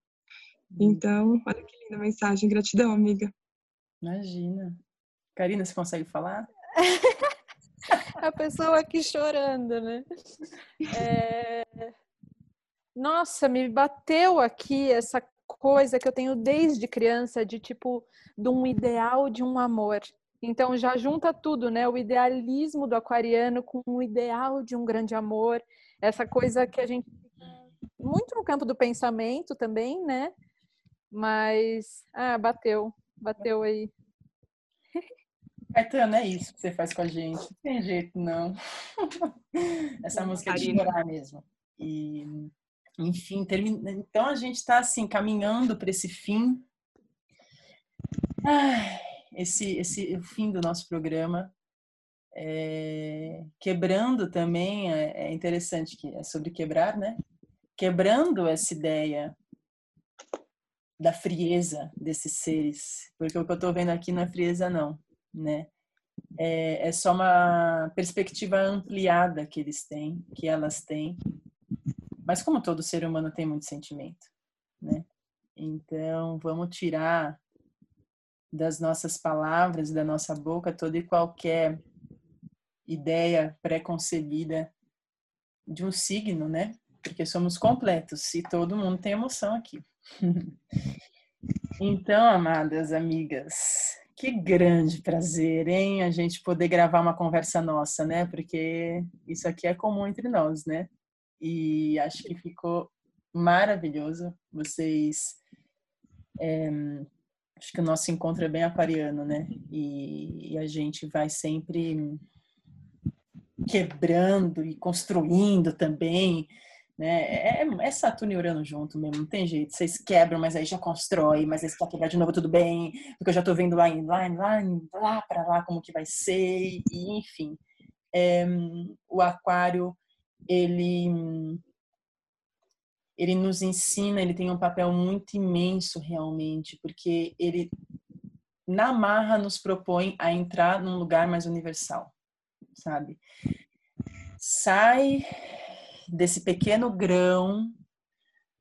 Hum. Então, olha que linda mensagem. Gratidão, amiga. Imagina. Karina, você consegue falar? *laughs* a pessoa aqui chorando, né? É... Nossa, me bateu aqui essa coisa que eu tenho desde criança de tipo de um ideal de um amor. Então já junta tudo, né? O idealismo do aquariano com o ideal de um grande amor, essa coisa que a gente muito no campo do pensamento também, né? Mas ah, bateu, bateu aí. Caetano, é isso que você faz com a gente. Não tem jeito, não. *laughs* Essa música é de chorar mesmo. E, enfim, termina... então a gente está assim, caminhando para esse fim. Ai, esse, esse o fim do nosso programa. É, quebrando também, é, é interessante que é sobre quebrar, né? Quebrando essa ideia da frieza desses seres, porque o que eu estou vendo aqui não é frieza, não né? É, é só uma perspectiva ampliada que eles têm, que elas têm. Mas como todo ser humano tem muito sentimento, né? Então, vamos tirar das nossas palavras, da nossa boca, toda e qualquer ideia preconcebida de um signo, né? Porque somos completos e todo mundo tem emoção aqui. Então, amadas amigas, que grande prazer, hein? A gente poder gravar uma conversa nossa, né? Porque isso aqui é comum entre nós, né? E acho que ficou maravilhoso. Vocês. É, acho que o nosso encontro é bem aquariano, né? E, e a gente vai sempre quebrando e construindo também né? É, é Saturno e Urano junto mesmo, não tem jeito. Vocês quebram, mas aí já constrói, mas aí você quer quebrar de novo, tudo bem, porque eu já tô vendo lá, lá, lá, lá para lá como que vai ser, e enfim. É, o aquário, ele ele nos ensina, ele tem um papel muito imenso realmente, porque ele na marra nos propõe a entrar num lugar mais universal, sabe? sai desse pequeno grão,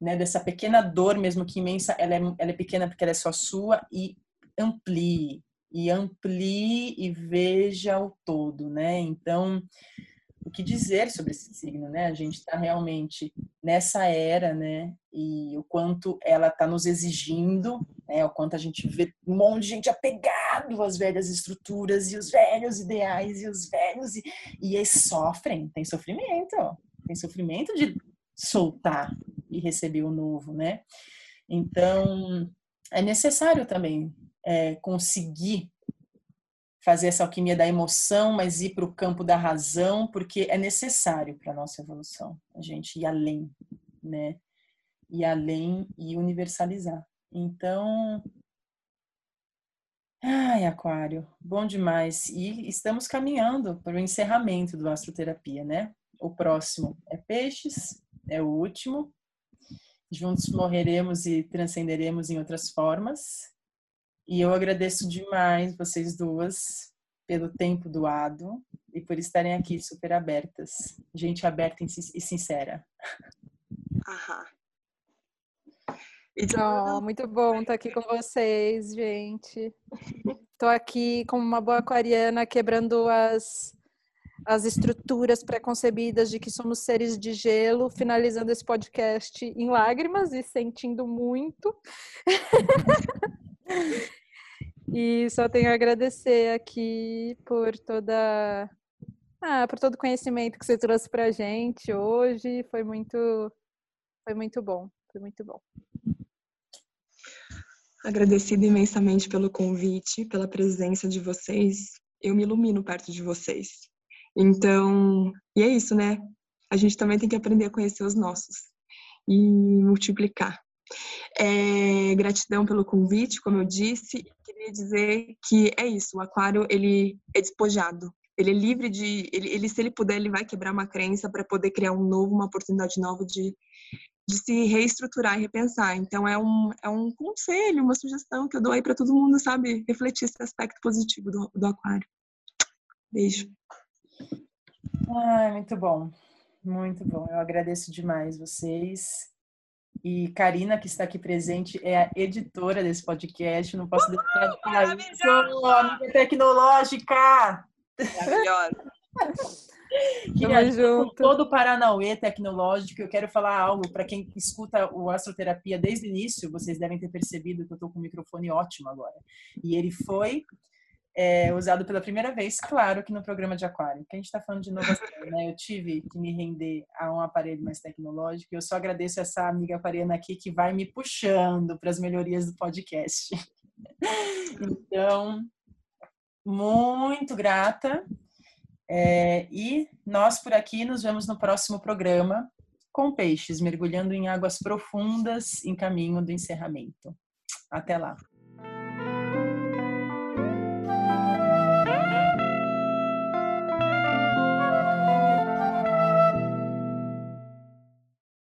né, dessa pequena dor, mesmo que imensa, ela é, ela é pequena porque ela é só sua, e amplie, e amplie e veja o todo, né? Então, o que dizer sobre esse signo, né? A gente está realmente nessa era, né? E o quanto ela está nos exigindo, né? O quanto a gente vê um monte de gente apegado às velhas estruturas e os velhos ideais e os velhos e, e eles sofrem, tem sofrimento, tem sofrimento de soltar e receber o novo, né? Então é necessário também é, conseguir fazer essa alquimia da emoção, mas ir para o campo da razão, porque é necessário para a nossa evolução, a gente ir além, né? Ir além e universalizar. Então, ai, Aquário, bom demais. E estamos caminhando para o encerramento do Astroterapia, né? O próximo é Peixes, é o último. Juntos morreremos e transcenderemos em outras formas. E eu agradeço demais vocês duas pelo tempo doado e por estarem aqui super abertas. Gente aberta e sincera. Aham. Oh, muito bom estar aqui com vocês, gente. Estou aqui como uma boa aquariana, quebrando as, as estruturas pré-concebidas de que somos seres de gelo, finalizando esse podcast em lágrimas e sentindo muito. *laughs* E só tenho a agradecer aqui por toda ah, por todo o conhecimento que você trouxe para a gente hoje. Foi muito, foi muito bom, foi muito bom. Agradecida imensamente pelo convite, pela presença de vocês. Eu me ilumino perto de vocês. Então, e é isso, né? A gente também tem que aprender a conhecer os nossos e multiplicar. É, gratidão pelo convite, como eu disse. Queria dizer que é isso. O aquário ele é despojado. Ele é livre de, ele, ele se ele puder, ele vai quebrar uma crença para poder criar um novo, uma oportunidade nova de, de se reestruturar e repensar. Então é um, é um conselho, uma sugestão que eu dou aí para todo mundo, sabe, refletir esse aspecto positivo do, do aquário. Beijo. Ai, muito bom. Muito bom. Eu agradeço demais vocês. E Karina, que está aqui presente, é a editora desse podcast. Não posso deixar de falar isso. Amiga tecnológica! Maravilhosa. *laughs* Queria junto. todo o Paranauê tecnológico, eu quero falar algo para quem escuta o Astroterapia desde o início, vocês devem ter percebido que eu estou com um microfone ótimo agora. E ele foi é, usado pela primeira vez, claro, que no programa de aquário, que a gente está falando de inovação, né? Eu tive que me render a um aparelho mais tecnológico e eu só agradeço essa amiga aquariana aqui que vai me puxando para as melhorias do podcast. Então, muito grata. É, e nós por aqui nos vemos no próximo programa com peixes, mergulhando em águas profundas em caminho do encerramento. Até lá.